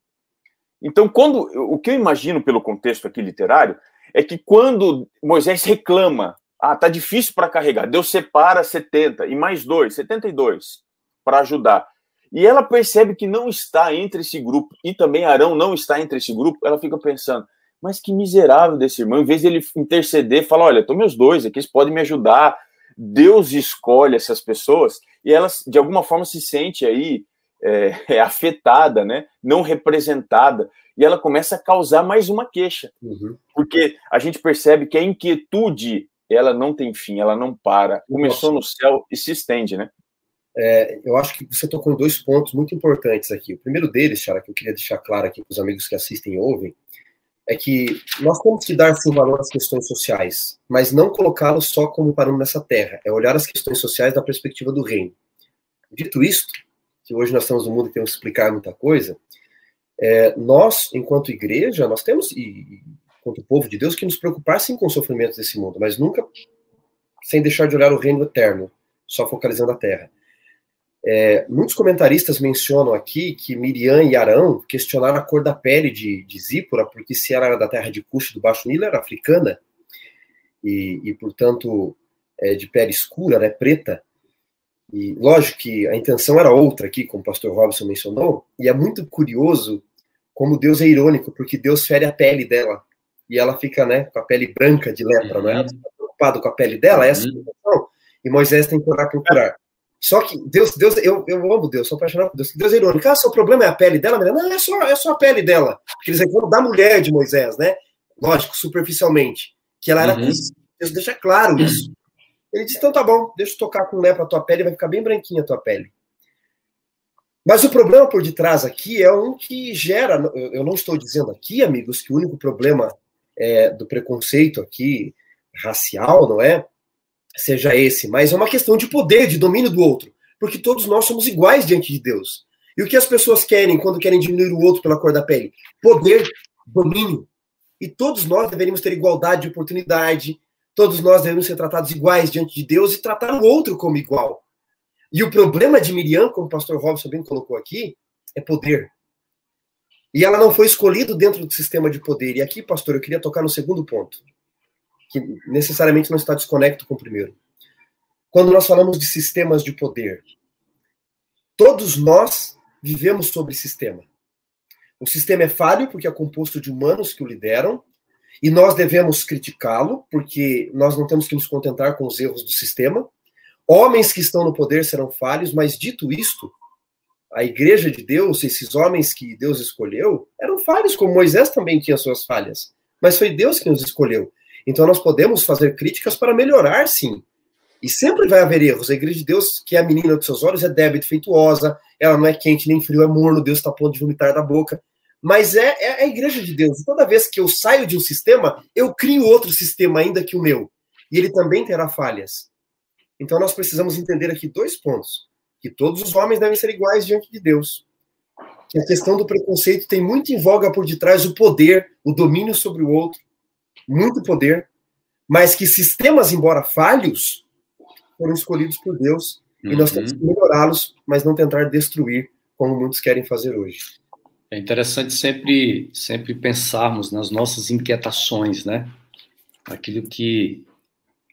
Então, quando o que eu imagino pelo contexto aqui literário é que quando Moisés reclama, ah, tá difícil para carregar, Deus separa 70 e mais dois, 72 para ajudar. E ela percebe que não está entre esse grupo e também Arão não está entre esse grupo, ela fica pensando: mas que miserável desse irmão, em vez de ele interceder, fala: olha, estão meus dois aqui, eles podem me ajudar. Deus escolhe essas pessoas e elas, de alguma forma, se sente aí é, [laughs] é, afetada, né? não representada, e ela começa a causar mais uma queixa, uhum. porque a gente percebe que a inquietude ela não tem fim, ela não para, começou Nossa. no céu e se estende, né? É, eu acho que você tocou em dois pontos muito importantes aqui. O primeiro deles, Chara, que eu queria deixar claro aqui para os amigos que assistem e ouvem, é que nós temos que dar sim valor às questões sociais, mas não colocá-los só como parando nessa terra, é olhar as questões sociais da perspectiva do reino. Dito isto, que hoje nós estamos no mundo e temos que explicar muita coisa, é, nós, enquanto igreja, nós temos, e enquanto povo de Deus, que nos preocupar sim com os sofrimentos desse mundo, mas nunca sem deixar de olhar o reino eterno, só focalizando a terra. É, muitos comentaristas mencionam aqui que Miriam e Arão questionaram a cor da pele de, de Zípora, porque se ela era da terra de Cush do Baixo Nilo, era africana, e, e portanto, é, de pele escura, né, preta. E lógico que a intenção era outra aqui, como o pastor Robson mencionou, e é muito curioso como Deus é irônico, porque Deus fere a pele dela, e ela fica né, com a pele branca de lepra, uhum. não é? Ela está preocupada com a pele dela, essa é a intenção, e Moisés tem que orar por curar. Só que Deus, Deus, eu, eu amo Deus, sou apaixonado por Deus. Deus é irônico. Ah, seu problema é a pele dela? Não, é só, é só a pele dela. Porque eles reclamam da mulher de Moisés, né? Lógico, superficialmente. Que ela era. Uhum. Deus deixa claro [clears throat] isso. Ele disse: então tá bom, deixa eu tocar com lé pra tua pele, vai ficar bem branquinha a tua pele. Mas o problema por detrás aqui é um que gera. Eu não estou dizendo aqui, amigos, que o único problema é, do preconceito aqui racial, não é? Seja esse, mas é uma questão de poder, de domínio do outro, porque todos nós somos iguais diante de Deus. E o que as pessoas querem quando querem diminuir o outro pela cor da pele? Poder, domínio. E todos nós deveríamos ter igualdade de oportunidade, todos nós devemos ser tratados iguais diante de Deus e tratar o outro como igual. E o problema de Miriam, como o pastor Robson bem colocou aqui, é poder. E ela não foi escolhida dentro do sistema de poder. E aqui, pastor, eu queria tocar no segundo ponto que necessariamente não está desconecto com o primeiro. Quando nós falamos de sistemas de poder, todos nós vivemos sobre sistema. O sistema é falho porque é composto de humanos que o lideram, e nós devemos criticá-lo, porque nós não temos que nos contentar com os erros do sistema. Homens que estão no poder serão falhos, mas dito isto, a igreja de Deus, esses homens que Deus escolheu, eram falhos, como Moisés também tinha suas falhas. Mas foi Deus que nos escolheu. Então nós podemos fazer críticas para melhorar, sim. E sempre vai haver erros. A igreja de Deus, que é a menina dos seus olhos, é débil, defeituosa, ela não é quente nem frio, é morno, Deus está a ponto de vomitar da boca. mas é, é, a igreja de Deus. Toda vez que eu saio de um sistema, eu crio outro sistema ainda que o meu. E ele também terá falhas. Então nós precisamos entender aqui dois pontos: que todos os homens devem ser iguais diante de Deus. Que a questão do preconceito tem muito em voga por detrás o poder, o domínio sobre o outro, muito poder, mas que sistemas, embora falhos, foram escolhidos por Deus uhum. e nós temos que uhum. melhorá-los, mas não tentar destruir como muitos querem fazer hoje. É interessante sempre, sempre pensarmos nas nossas inquietações, né? Aquilo que,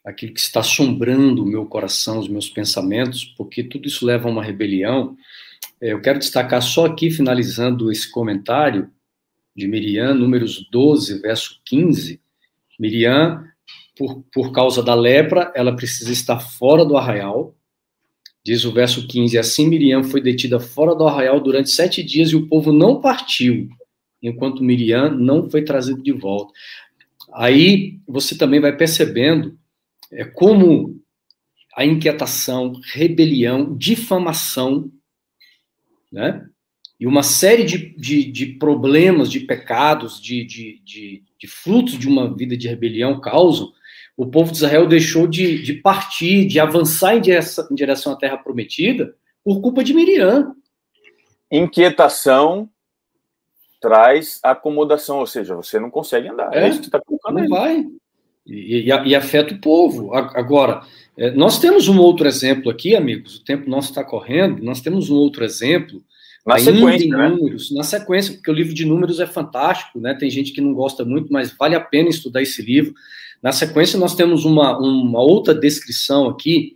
aquilo que está assombrando o meu coração, os meus pensamentos, porque tudo isso leva a uma rebelião. É, eu quero destacar só aqui, finalizando esse comentário de Miriam, números 12, verso 15. Miriam, por, por causa da lepra, ela precisa estar fora do arraial, Diz o verso 15: Assim Miriam foi detida fora do arraial durante sete dias e o povo não partiu, enquanto Miriam não foi trazido de volta. Aí você também vai percebendo é, como a inquietação, rebelião, difamação, né? E uma série de, de, de problemas, de pecados, de, de, de, de frutos de uma vida de rebelião causam o povo de Israel deixou de, de partir, de avançar em direção, em direção à terra prometida por culpa de Miriam. Inquietação traz acomodação, ou seja, você não consegue andar. É, é isso que está colocando Não aí. vai. E, e, e, afeta o povo. Agora, é, nós temos um outro exemplo aqui, amigos, o tempo nosso está correndo, nós temos um outro exemplo na sequência, né? números, na sequência, porque o livro de números é fantástico, né? Tem gente que não gosta muito, mas vale a pena estudar esse livro. Na sequência, nós temos uma, uma outra descrição aqui,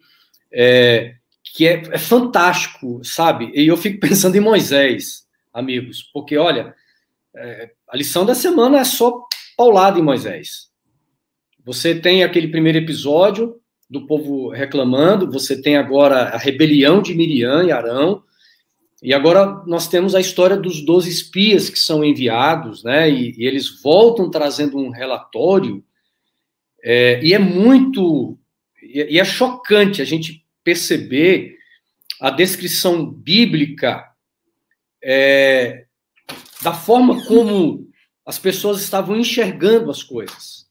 é, que é, é, fantástico, sabe? E eu fico [laughs] pensando em Moisés, amigos, porque, olha, é, a lição da semana é só paulada em Moisés. Você tem aquele primeiro episódio do povo reclamando, você tem agora a rebelião de Miriam e Arão, e agora nós temos a história dos 12 espias que são enviados, né? E, e eles voltam trazendo um relatório é, e é muito. E é chocante a gente perceber a descrição bíblica é, da forma como as pessoas estavam enxergando as coisas.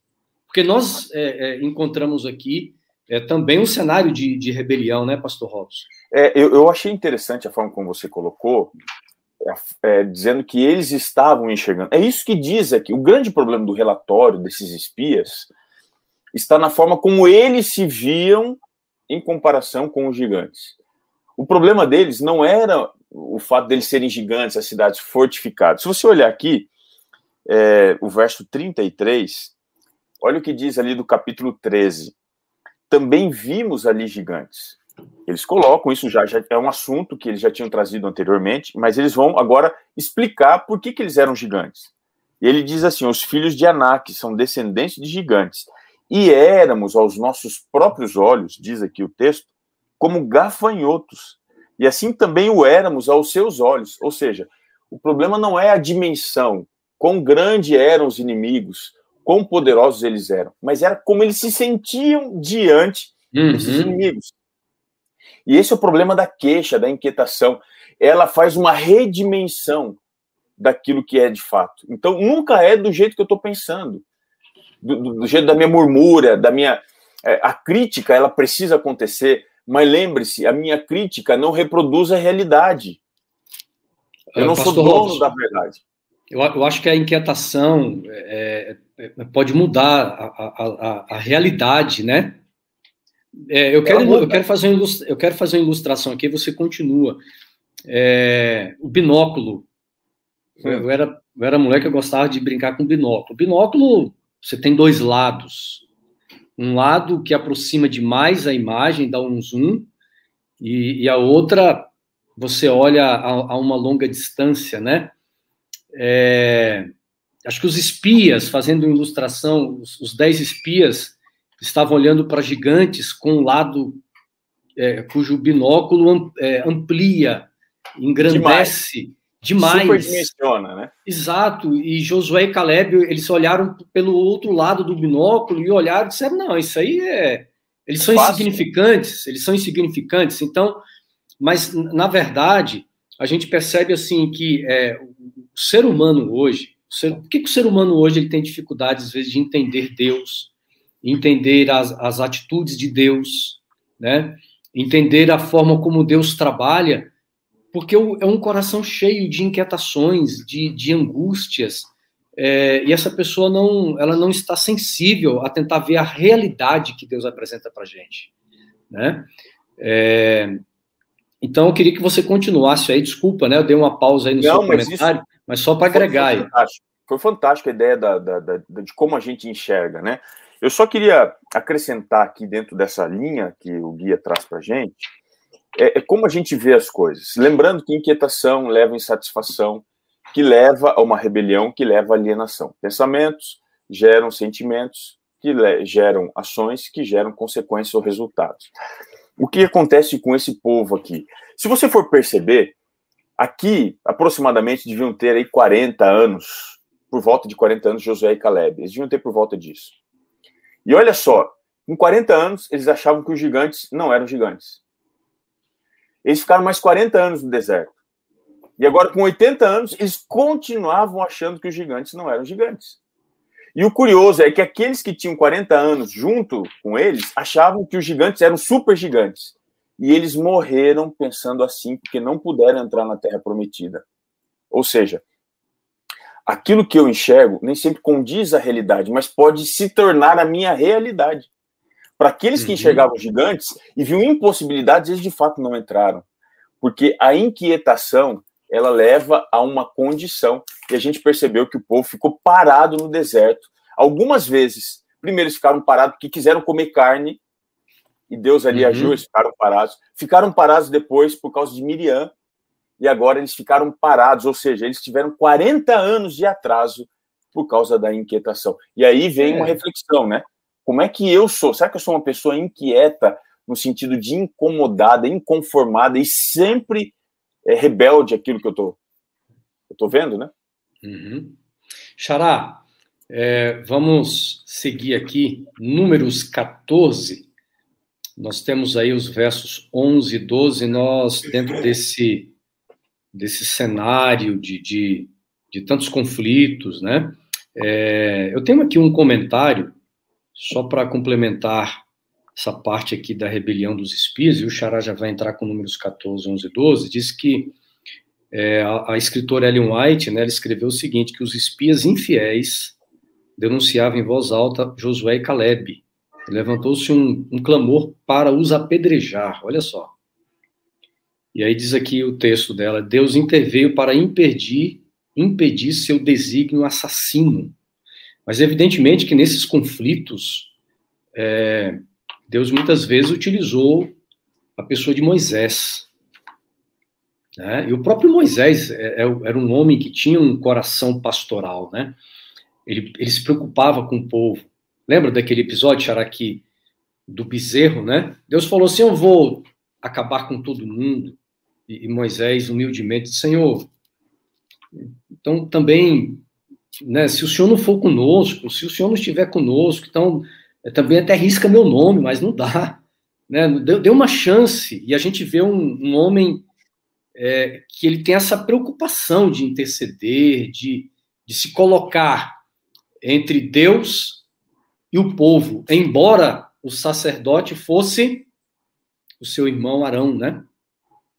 Porque nós é, é encontramos aqui é, também um cenário de, de, rebelião, né, Pastor Robson? É, eu, eu, achei interessante a forma como você colocou, é, dizendo que eles estavam enxergando. É isso que diz aqui. O grande problema do relatório desses espias está na forma como eles se viam em comparação com os gigantes. O problema deles não era o fato deles serem gigantes, as cidades fortificadas. Se você olhar aqui, é, o verso 33, olha o que diz ali do capítulo 13. Também vimos ali gigantes. Eles colocam isso já, já é um assunto que eles já tinham trazido anteriormente, mas eles vão agora explicar por que, que eles eram gigantes. E ele diz assim: os filhos de Anak são descendentes de gigantes e éramos aos nossos próprios olhos, diz aqui o texto, como gafanhotos. E assim também o éramos aos seus olhos. Ou seja, o problema não é a dimensão, quão grande eram os inimigos, quão poderosos eles eram, mas era como eles se sentiam diante uhum. desses inimigos. E esse é o problema da queixa, da inquietação. Ela faz uma redimensão daquilo que é de fato. Então, nunca é do jeito que eu estou pensando do, do jeito da minha murmúria, da minha. É, a crítica, ela precisa acontecer, mas lembre-se, a minha crítica não reproduz a realidade. Eu não Pastor sou dono Robson, da verdade. Eu, eu, acho que a inquietação é, é, pode mudar a, a, a, a realidade, né? É, eu, quero, eu, quero fazer uma eu quero fazer uma ilustração aqui, você continua. É, o binóculo. Eu era, eu era moleque, eu gostava de brincar com binóculo. O binóculo você tem dois lados. Um lado que aproxima demais a imagem, dá um zoom, e, e a outra você olha a, a, uma longa distância, né? É, acho que os espias, fazendo ilustração, os, os dez espias estavam olhando para gigantes com um lado é, cujo binóculo é, amplia, engrandece Demais. Demais. Superdimensiona, né? Exato. E Josué e Caleb, eles olharam pelo outro lado do binóculo e olharam e disseram: não, isso aí é. Eles são Fácil. insignificantes, eles são insignificantes. Então, mas na verdade, a gente percebe assim que é, o ser humano hoje, o ser, por que, que o ser humano hoje ele tem dificuldade, às vezes, de entender Deus, entender as, as atitudes de Deus, né? entender a forma como Deus trabalha, porque é um coração cheio de inquietações, de, de angústias, é, e essa pessoa não, ela não está sensível a tentar ver a realidade que Deus apresenta para a gente, né? É, então, eu queria que você continuasse aí, desculpa, né? Eu dei uma pausa aí no não, seu mas comentário, isso... mas só para agregar foi, aí. Foi fantástica a ideia da, da, da, de como a gente enxerga, né? Eu só queria acrescentar aqui dentro dessa linha que o guia traz para a gente, é, é, como a gente vê as coisas. Lembrando que inquietação leva a insatisfação, que leva a uma rebelião, que leva à alienação. Pensamentos geram sentimentos, que geram ações, que geram consequências ou resultados. O que acontece com esse povo aqui? Se você for perceber, aqui aproximadamente deviam ter aí 40 anos, por volta de 40 anos, Josué e Caleb. Eles deviam ter por volta disso. E olha só, com 40 anos, eles achavam que os gigantes não eram gigantes. Eles ficaram mais 40 anos no deserto. E agora, com 80 anos, eles continuavam achando que os gigantes não eram gigantes. E o curioso é que aqueles que tinham 40 anos junto com eles achavam que os gigantes eram super gigantes. E eles morreram pensando assim, porque não puderam entrar na Terra Prometida. Ou seja, aquilo que eu enxergo nem sempre condiz à realidade, mas pode se tornar a minha realidade. Para aqueles que uhum. enxergavam gigantes e viam impossibilidades, eles de fato não entraram. Porque a inquietação, ela leva a uma condição. E a gente percebeu que o povo ficou parado no deserto. Algumas vezes, primeiro eles ficaram parados porque quiseram comer carne, e Deus ali uhum. agiu, eles ficaram parados. Ficaram parados depois por causa de Miriam, e agora eles ficaram parados, ou seja, eles tiveram 40 anos de atraso por causa da inquietação. E aí vem é. uma reflexão, né? Como é que eu sou? Será que eu sou uma pessoa inquieta no sentido de incomodada, inconformada e sempre é, rebelde aquilo que eu tô, eu tô vendo, né? Uhum. Xará, é, vamos seguir aqui, números 14. Nós temos aí os versos 11 e 12. Nós, dentro desse desse cenário de, de, de tantos conflitos, né? É, eu tenho aqui um comentário, só para complementar essa parte aqui da rebelião dos espias, e o Xará já vai entrar com números 14, 11 e 12, diz que é, a, a, escritora Ellen White, né, ela escreveu o seguinte, que os espias infiéis denunciavam em voz alta Josué e Caleb. Levantou-se um, um clamor para os apedrejar, olha só. E aí diz aqui o texto dela: Deus interveio para impedir, impedir seu desígnio assassino. Mas evidentemente que nesses conflitos, é, Deus muitas vezes utilizou a pessoa de Moisés. Né? E o próprio Moisés é, é, era um homem que tinha um coração pastoral, né? Ele, ele se preocupava com o povo. Lembra daquele episódio, Charaqui, do bezerro, né? Deus falou assim: Eu vou acabar com todo mundo e, Moisés humildemente Senhor, então também, né, se o Senhor não for conosco, se o Senhor não estiver conosco, então é, também até risca meu nome, mas não dá, né, deu, deu uma chance e a gente vê um, um homem é, que ele tem essa preocupação de interceder, de, de se colocar entre Deus e o povo, embora o sacerdote fosse o seu irmão Arão, né?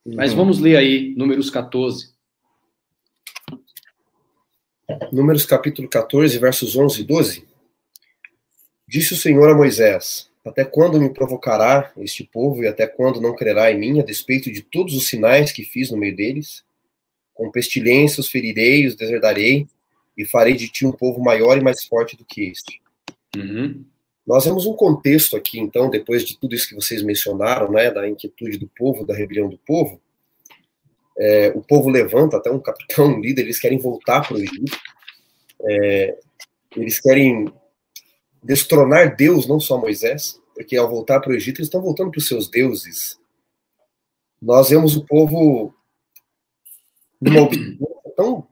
Mas uhum. vamos ler aí Números 14. Números capítulo 14, versos 11 e 12. Disse o Senhor a Moisés: Até quando me provocará este povo e até quando não crerá em mim, a despeito de todos os sinais que fiz no meio deles? Com pestilência os ferirei, os deserdarei e farei de ti um povo maior e mais forte do que este. Uhum. Nós vemos um contexto aqui, então, depois de tudo isso que vocês mencionaram, né, da inquietude do povo, da rebelião do povo, é, o povo levanta, até um capitão, um líder, eles querem voltar para o Egito, é, eles querem destronar Deus, não só Moisés, porque ao voltar para o Egito, eles estão voltando para os seus deuses. Nós vemos o povo numa tão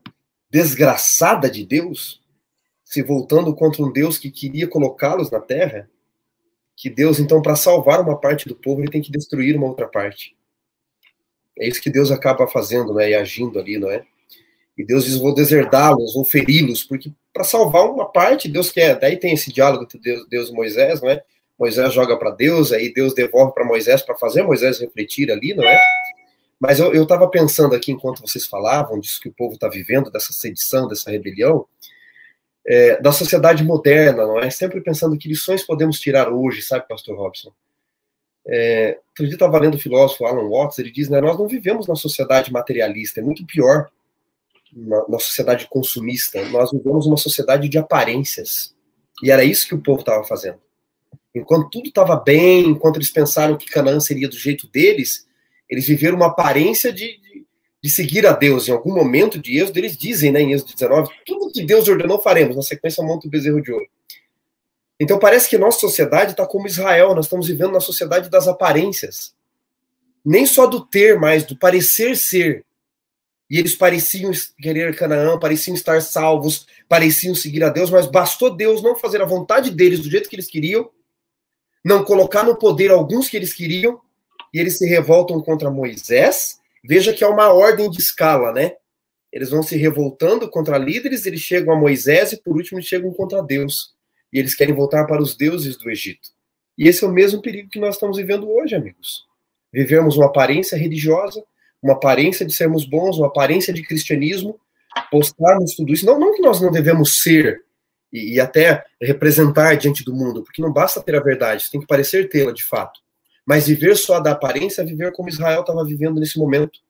desgraçada de Deus, se voltando contra um Deus que queria colocá-los na terra, que Deus, então, para salvar uma parte do povo, ele tem que destruir uma outra parte. É isso que Deus acaba fazendo, né, e agindo ali, não é? E Deus diz: vou deserdá-los, vou feri-los, porque para salvar uma parte, Deus quer. Daí tem esse diálogo entre Deus, Deus e Moisés, não é? Moisés joga para Deus, aí Deus devolve para Moisés para fazer Moisés refletir ali, não é? Mas eu estava pensando aqui, enquanto vocês falavam disso que o povo está vivendo, dessa sedição, dessa rebelião, é, da sociedade moderna, não é? Sempre pensando que lições podemos tirar hoje, sabe, Pastor Robson? É, outro dia estava lendo o filósofo Alan Watts, ele diz, né, nós não vivemos na sociedade materialista, é muito pior na, na sociedade consumista, nós vivemos uma sociedade de aparências. E era isso que o povo estava fazendo. Enquanto tudo estava bem, enquanto eles pensaram que Canaã seria do jeito deles, eles viveram uma aparência de, de, seguir a Deus. Em algum momento de Êxodo, eles dizem, né, em Êxodo 19, tudo que Deus ordenou faremos. Na sequência, monta o bezerro de ouro. Então parece que nossa sociedade está como Israel, nós estamos vivendo na sociedade das aparências. Nem só do ter, mas do parecer ser e eles pareciam querer Canaã, pareciam estar salvos, pareciam seguir a Deus, mas bastou Deus não fazer a vontade deles do jeito que eles queriam, não colocar no poder alguns que eles queriam, e eles se revoltam contra Moisés. Veja que é uma ordem de escala, né? Eles vão se revoltando contra líderes, eles chegam a Moisés e por último chegam contra Deus. E eles querem voltar para os deuses do Egito. E esse é o mesmo perigo que nós estamos vivendo hoje, amigos. Vivemos uma aparência religiosa, uma aparência de sermos bons, uma aparência de cristianismo, postarmos tudo isso. Não, não que nós não devemos ser e, e, até representar diante do mundo, porque não basta ter a verdade, tem que parecer tê-la de fato. Mas viver só da aparência é viver como Israel estava vivendo nesse momento.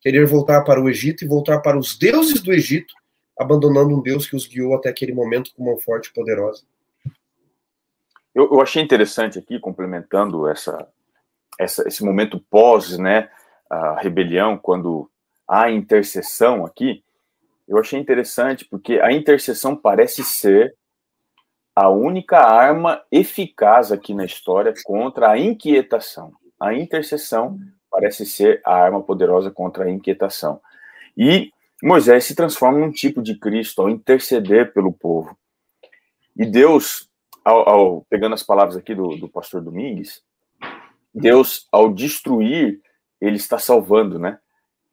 Querer voltar para o Egito e voltar para os deuses do Egito, abandonando um Deus que os guiou até aquele momento com uma forte e poderosa. Eu, eu achei interessante aqui, complementando essa, essa, esse momento pós, né, a rebelião, quando há intercessão aqui, eu achei interessante porque a intercessão parece ser a única arma eficaz aqui na história contra a inquietação. A intercessão parece ser a arma poderosa contra a inquietação. E Moisés se transforma num tipo de Cristo ao interceder pelo povo. E Deus, ao, ao pegando as palavras aqui do, do pastor Domingues, Deus, ao destruir ele está salvando, né?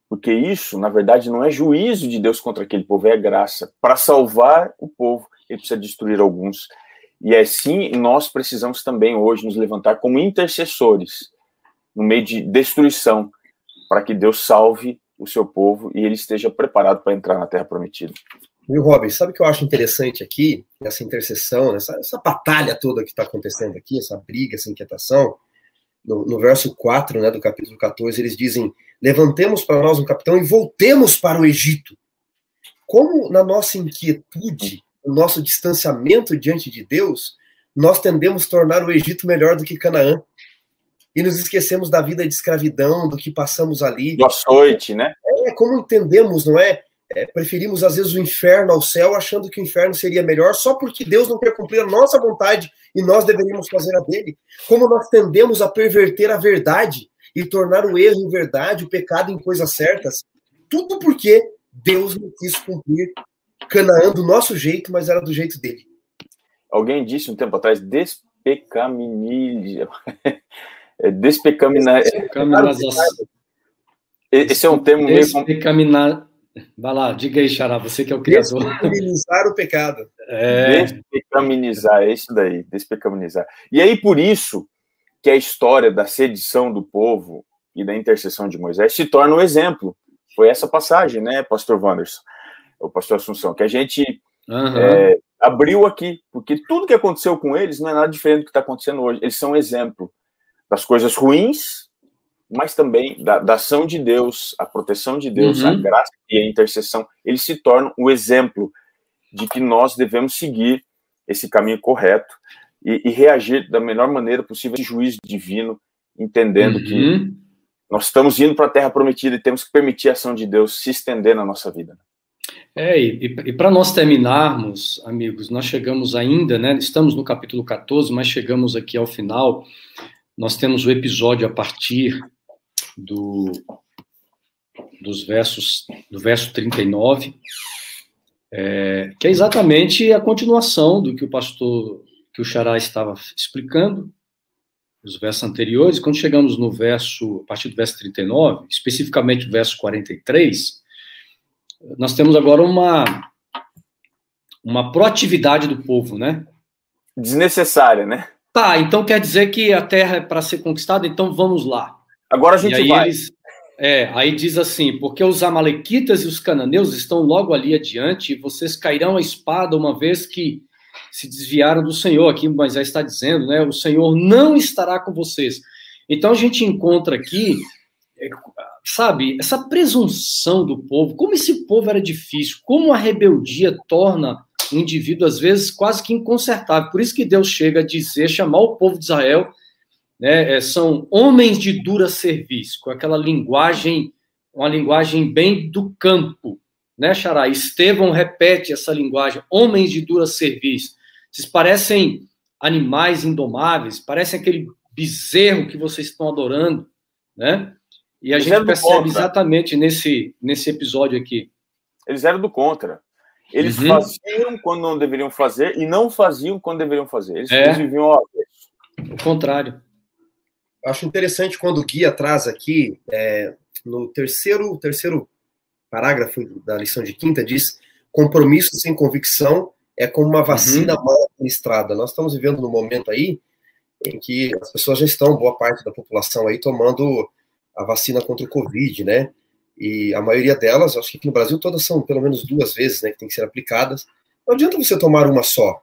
Porque isso, na verdade, não é juízo de Deus contra aquele povo, é graça. Para salvar o povo, ele precisa destruir alguns. E assim nós precisamos também hoje nos levantar como intercessores no meio de destruição, para que Deus salve o seu povo e ele esteja preparado para entrar na terra prometida. Viu, Robin, sabe o que eu acho interessante aqui, nessa intercessão, essa, essa batalha toda que está acontecendo aqui, essa briga, essa inquietação? no, no, verso 4 né, do capítulo 14, eles dizem: Levantemos para nós um capitão e voltemos para o Egito. Como na nossa inquietude, no nosso distanciamento diante de Deus, nós tendemos a tornar o Egito melhor do que Canaã. E nos esquecemos da vida de escravidão, do que passamos ali. Do açoite, né? É, como entendemos, não é? é? Preferimos, às vezes, o inferno ao céu, achando que o inferno seria melhor, só porque Deus não quer cumprir a nossa vontade e nós deveríamos fazer a dele. Como nós tendemos a perverter a verdade e tornar o erro em verdade, o pecado em coisas certas, tudo porque Deus não quis cumprir Canaã do nosso jeito, mas era do jeito dele. Alguém disse um tempo atrás, [laughs] despecaminiza. Despecaminar. Esse é um termo meio. Despecaminar. Vai lá, diga aí, Xará, você que é o criador. Despecaminizar o pecado. É. Despecaminizar, é isso daí, despecaminizar. E aí, por isso, que a história da sedição do povo e da intercessão de Moisés se torna um exemplo. Foi essa passagem, né, pastor Wanderson, o pastor Assunção, que a gente uhum. é, abriu aqui, porque tudo que aconteceu com eles não é nada diferente do que está acontecendo hoje. Eles são um exemplo das coisas ruins mas também da, da, ação de Deus, a proteção de Deus, uhum. a graça e a intercessão, eles se tornam o exemplo de que nós devemos seguir esse caminho correto e, e reagir da melhor maneira possível esse juízo divino, entendendo uhum. que nós estamos indo para a Terra Prometida e temos que permitir a ação de Deus se estender na nossa vida. É, e, e para nós terminarmos, amigos, nós chegamos ainda, né? Estamos no capítulo 14, mas chegamos aqui ao final. Nós temos o episódio a partir do, dos versos, do verso 39, é, que é exatamente a continuação do que o pastor, que o Xará estava explicando, os versos anteriores. Quando chegamos no verso, a partir do verso 39, especificamente o verso 43, nós temos agora uma, uma proatividade do povo, né? Desnecessária, né? Tá, então quer dizer que a terra é para ser conquistada, então vamos lá. Agora a gente vai. Eles, é, aí diz assim: porque os Amalequitas e os cananeus estão logo ali adiante, e vocês cairão a espada uma vez que se desviaram do Senhor. Aqui Moisés está dizendo, né? O Senhor não estará com vocês. Então a gente encontra aqui, é, sabe, essa presunção do povo, como esse povo era difícil, como a rebeldia torna o indivíduo, às vezes, quase que inconsertável. Por isso que Deus chega a dizer, chamar o povo de Israel, né, é, são homens de dura serviço, com aquela linguagem, uma linguagem bem do campo, né, Xará? Estevão repete essa linguagem, homens de dura serviço. Vocês parecem animais indomáveis, parecem aquele bezerro que vocês estão adorando, né? E a Eles gente percebe exatamente nesse, nesse episódio aqui. Eles eram do contra. Eles uhum. faziam quando não deveriam fazer e não faziam quando deveriam fazer. Eles, é. viviam ó, o contrário. Acho interessante quando o guia traz aqui, é, no terceiro, terceiro parágrafo da lição de quinta, diz: compromisso sem convicção é como uma vacina uhum. mal administrada. Nós estamos vivendo num momento aí em que as pessoas já estão, boa parte da população aí, tomando a vacina contra o Covid, né? E a maioria delas, acho que aqui no Brasil todas são pelo menos duas vezes, né, que tem que ser aplicadas. Não adianta você tomar uma só.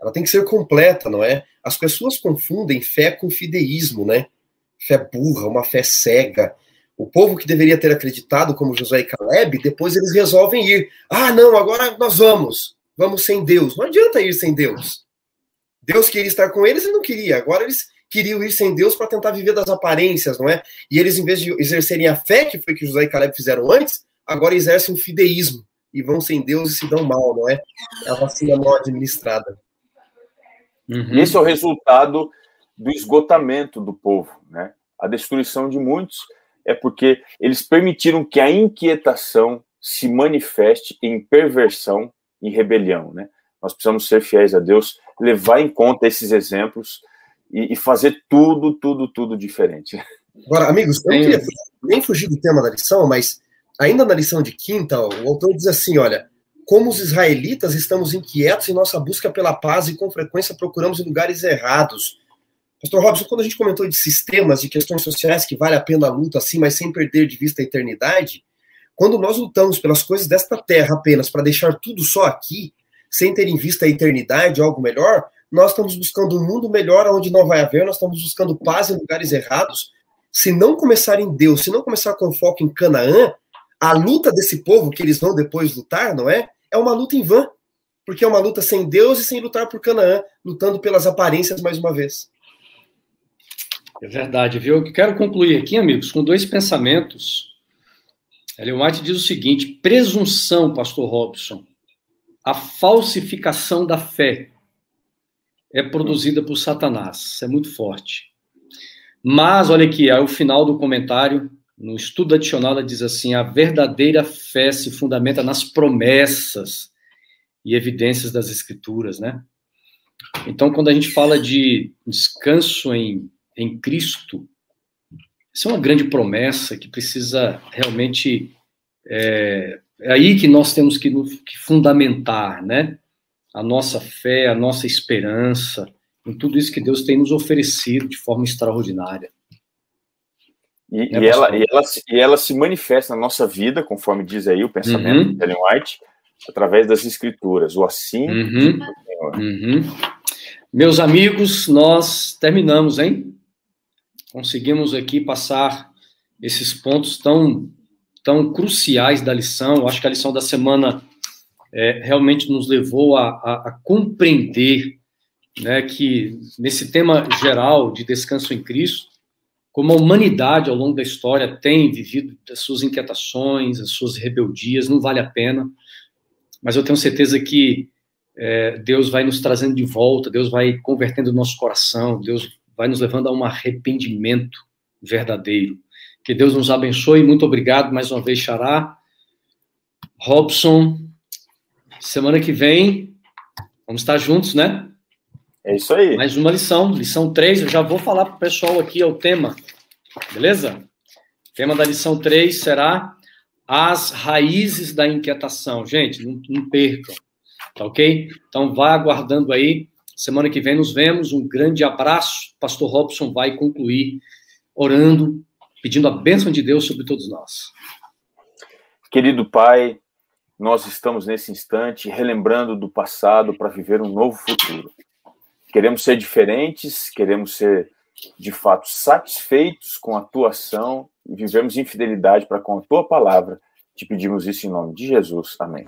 Ela tem que ser completa, não é? As pessoas confundem fé com fideísmo, né? Fé burra, uma fé cega. O povo que deveria ter acreditado, como José e Caleb, depois eles resolvem ir. Ah, não, agora nós vamos. Vamos sem Deus. Não adianta ir sem Deus. Deus queria estar com eles e não queria. Agora eles queriam ir sem Deus para tentar viver das aparências, não é? E eles, em vez de exercerem a fé, que foi que José e Caleb fizeram antes, agora exercem o fideísmo e vão sem Deus e se dão mal, não é? É a vacina mal administrada. Uhum. Esse é o resultado do esgotamento do povo, né? A destruição de muitos é porque eles permitiram que a inquietação se manifeste em perversão e rebelião, né? Nós precisamos ser fiéis a Deus, levar em conta esses exemplos e, e fazer tudo, tudo, tudo diferente. Agora, amigos, eu não queria nem fugir do tema da lição, mas ainda na lição de quinta, o autor diz assim: olha, como os israelitas estamos inquietos em nossa busca pela paz e com frequência procuramos em lugares errados. Pastor Robson, quando a gente comentou de sistemas, de questões sociais que vale a pena a luta assim, mas sem perder de vista a eternidade, quando nós lutamos pelas coisas desta terra apenas para deixar tudo só aqui, sem ter em vista a eternidade, algo melhor, nós estamos buscando um mundo melhor onde não vai haver, nós estamos buscando paz em lugares errados. Se não começar em Deus, se não começar com foco em Canaã, a luta desse povo que eles vão depois lutar, não é? É uma luta em vão, porque é uma luta sem Deus e sem lutar por Canaã, lutando pelas aparências mais uma vez. É verdade, viu? Eu quero concluir aqui, amigos, com dois pensamentos. Ellen White diz o seguinte: presunção, pastor Robson, a falsificação da fé é produzida por Satanás. É muito forte. Mas, olha aqui, aí o final do comentário, no estudo adicional, ela diz assim: a verdadeira fé se fundamenta nas promessas e evidências das Escrituras, né? Então, quando a gente fala de descanso em, em Cristo, isso é uma grande promessa que precisa realmente. É, é aí que nós temos que, que fundamentar, né? A nossa fé, a nossa esperança em tudo isso que Deus tem nos oferecido de forma extraordinária. E, é e ela, e, ela, e ela se manifesta na nossa vida, conforme diz aí o pensamento uhum. de Ellen White, através das escrituras, o assim uhum. Uhum. Meus amigos, nós terminamos, hein? Conseguimos aqui passar esses pontos tão, tão cruciais da lição. Acho que a lição da semana é, realmente nos levou a, a, a compreender né, que nesse tema geral de descanso em Cristo, como a humanidade ao longo da história tem vivido as suas inquietações, as suas rebeldias, não vale a pena. Mas eu tenho certeza que é, Deus vai nos trazendo de volta, Deus vai convertendo o nosso coração, Deus vai nos levando a um arrependimento verdadeiro. Que Deus nos abençoe. Muito obrigado mais uma vez, Xará. Robson, Semana que vem, vamos estar juntos, né? É isso aí. Mais uma lição, lição 3. Eu já vou falar para o pessoal aqui é o tema, beleza? O tema da lição 3 será As raízes da inquietação. Gente, não, não percam, tá ok? Então vá aguardando aí. Semana que vem nos vemos. Um grande abraço. Pastor Robson vai concluir orando, pedindo a bênção de Deus sobre todos nós. Querido Pai, nós estamos nesse instante relembrando do passado para viver um novo futuro. Queremos ser diferentes, queremos ser de fato satisfeitos com a tua ação e vivemos em fidelidade para com a tua palavra. Te pedimos isso em nome de Jesus. Amém.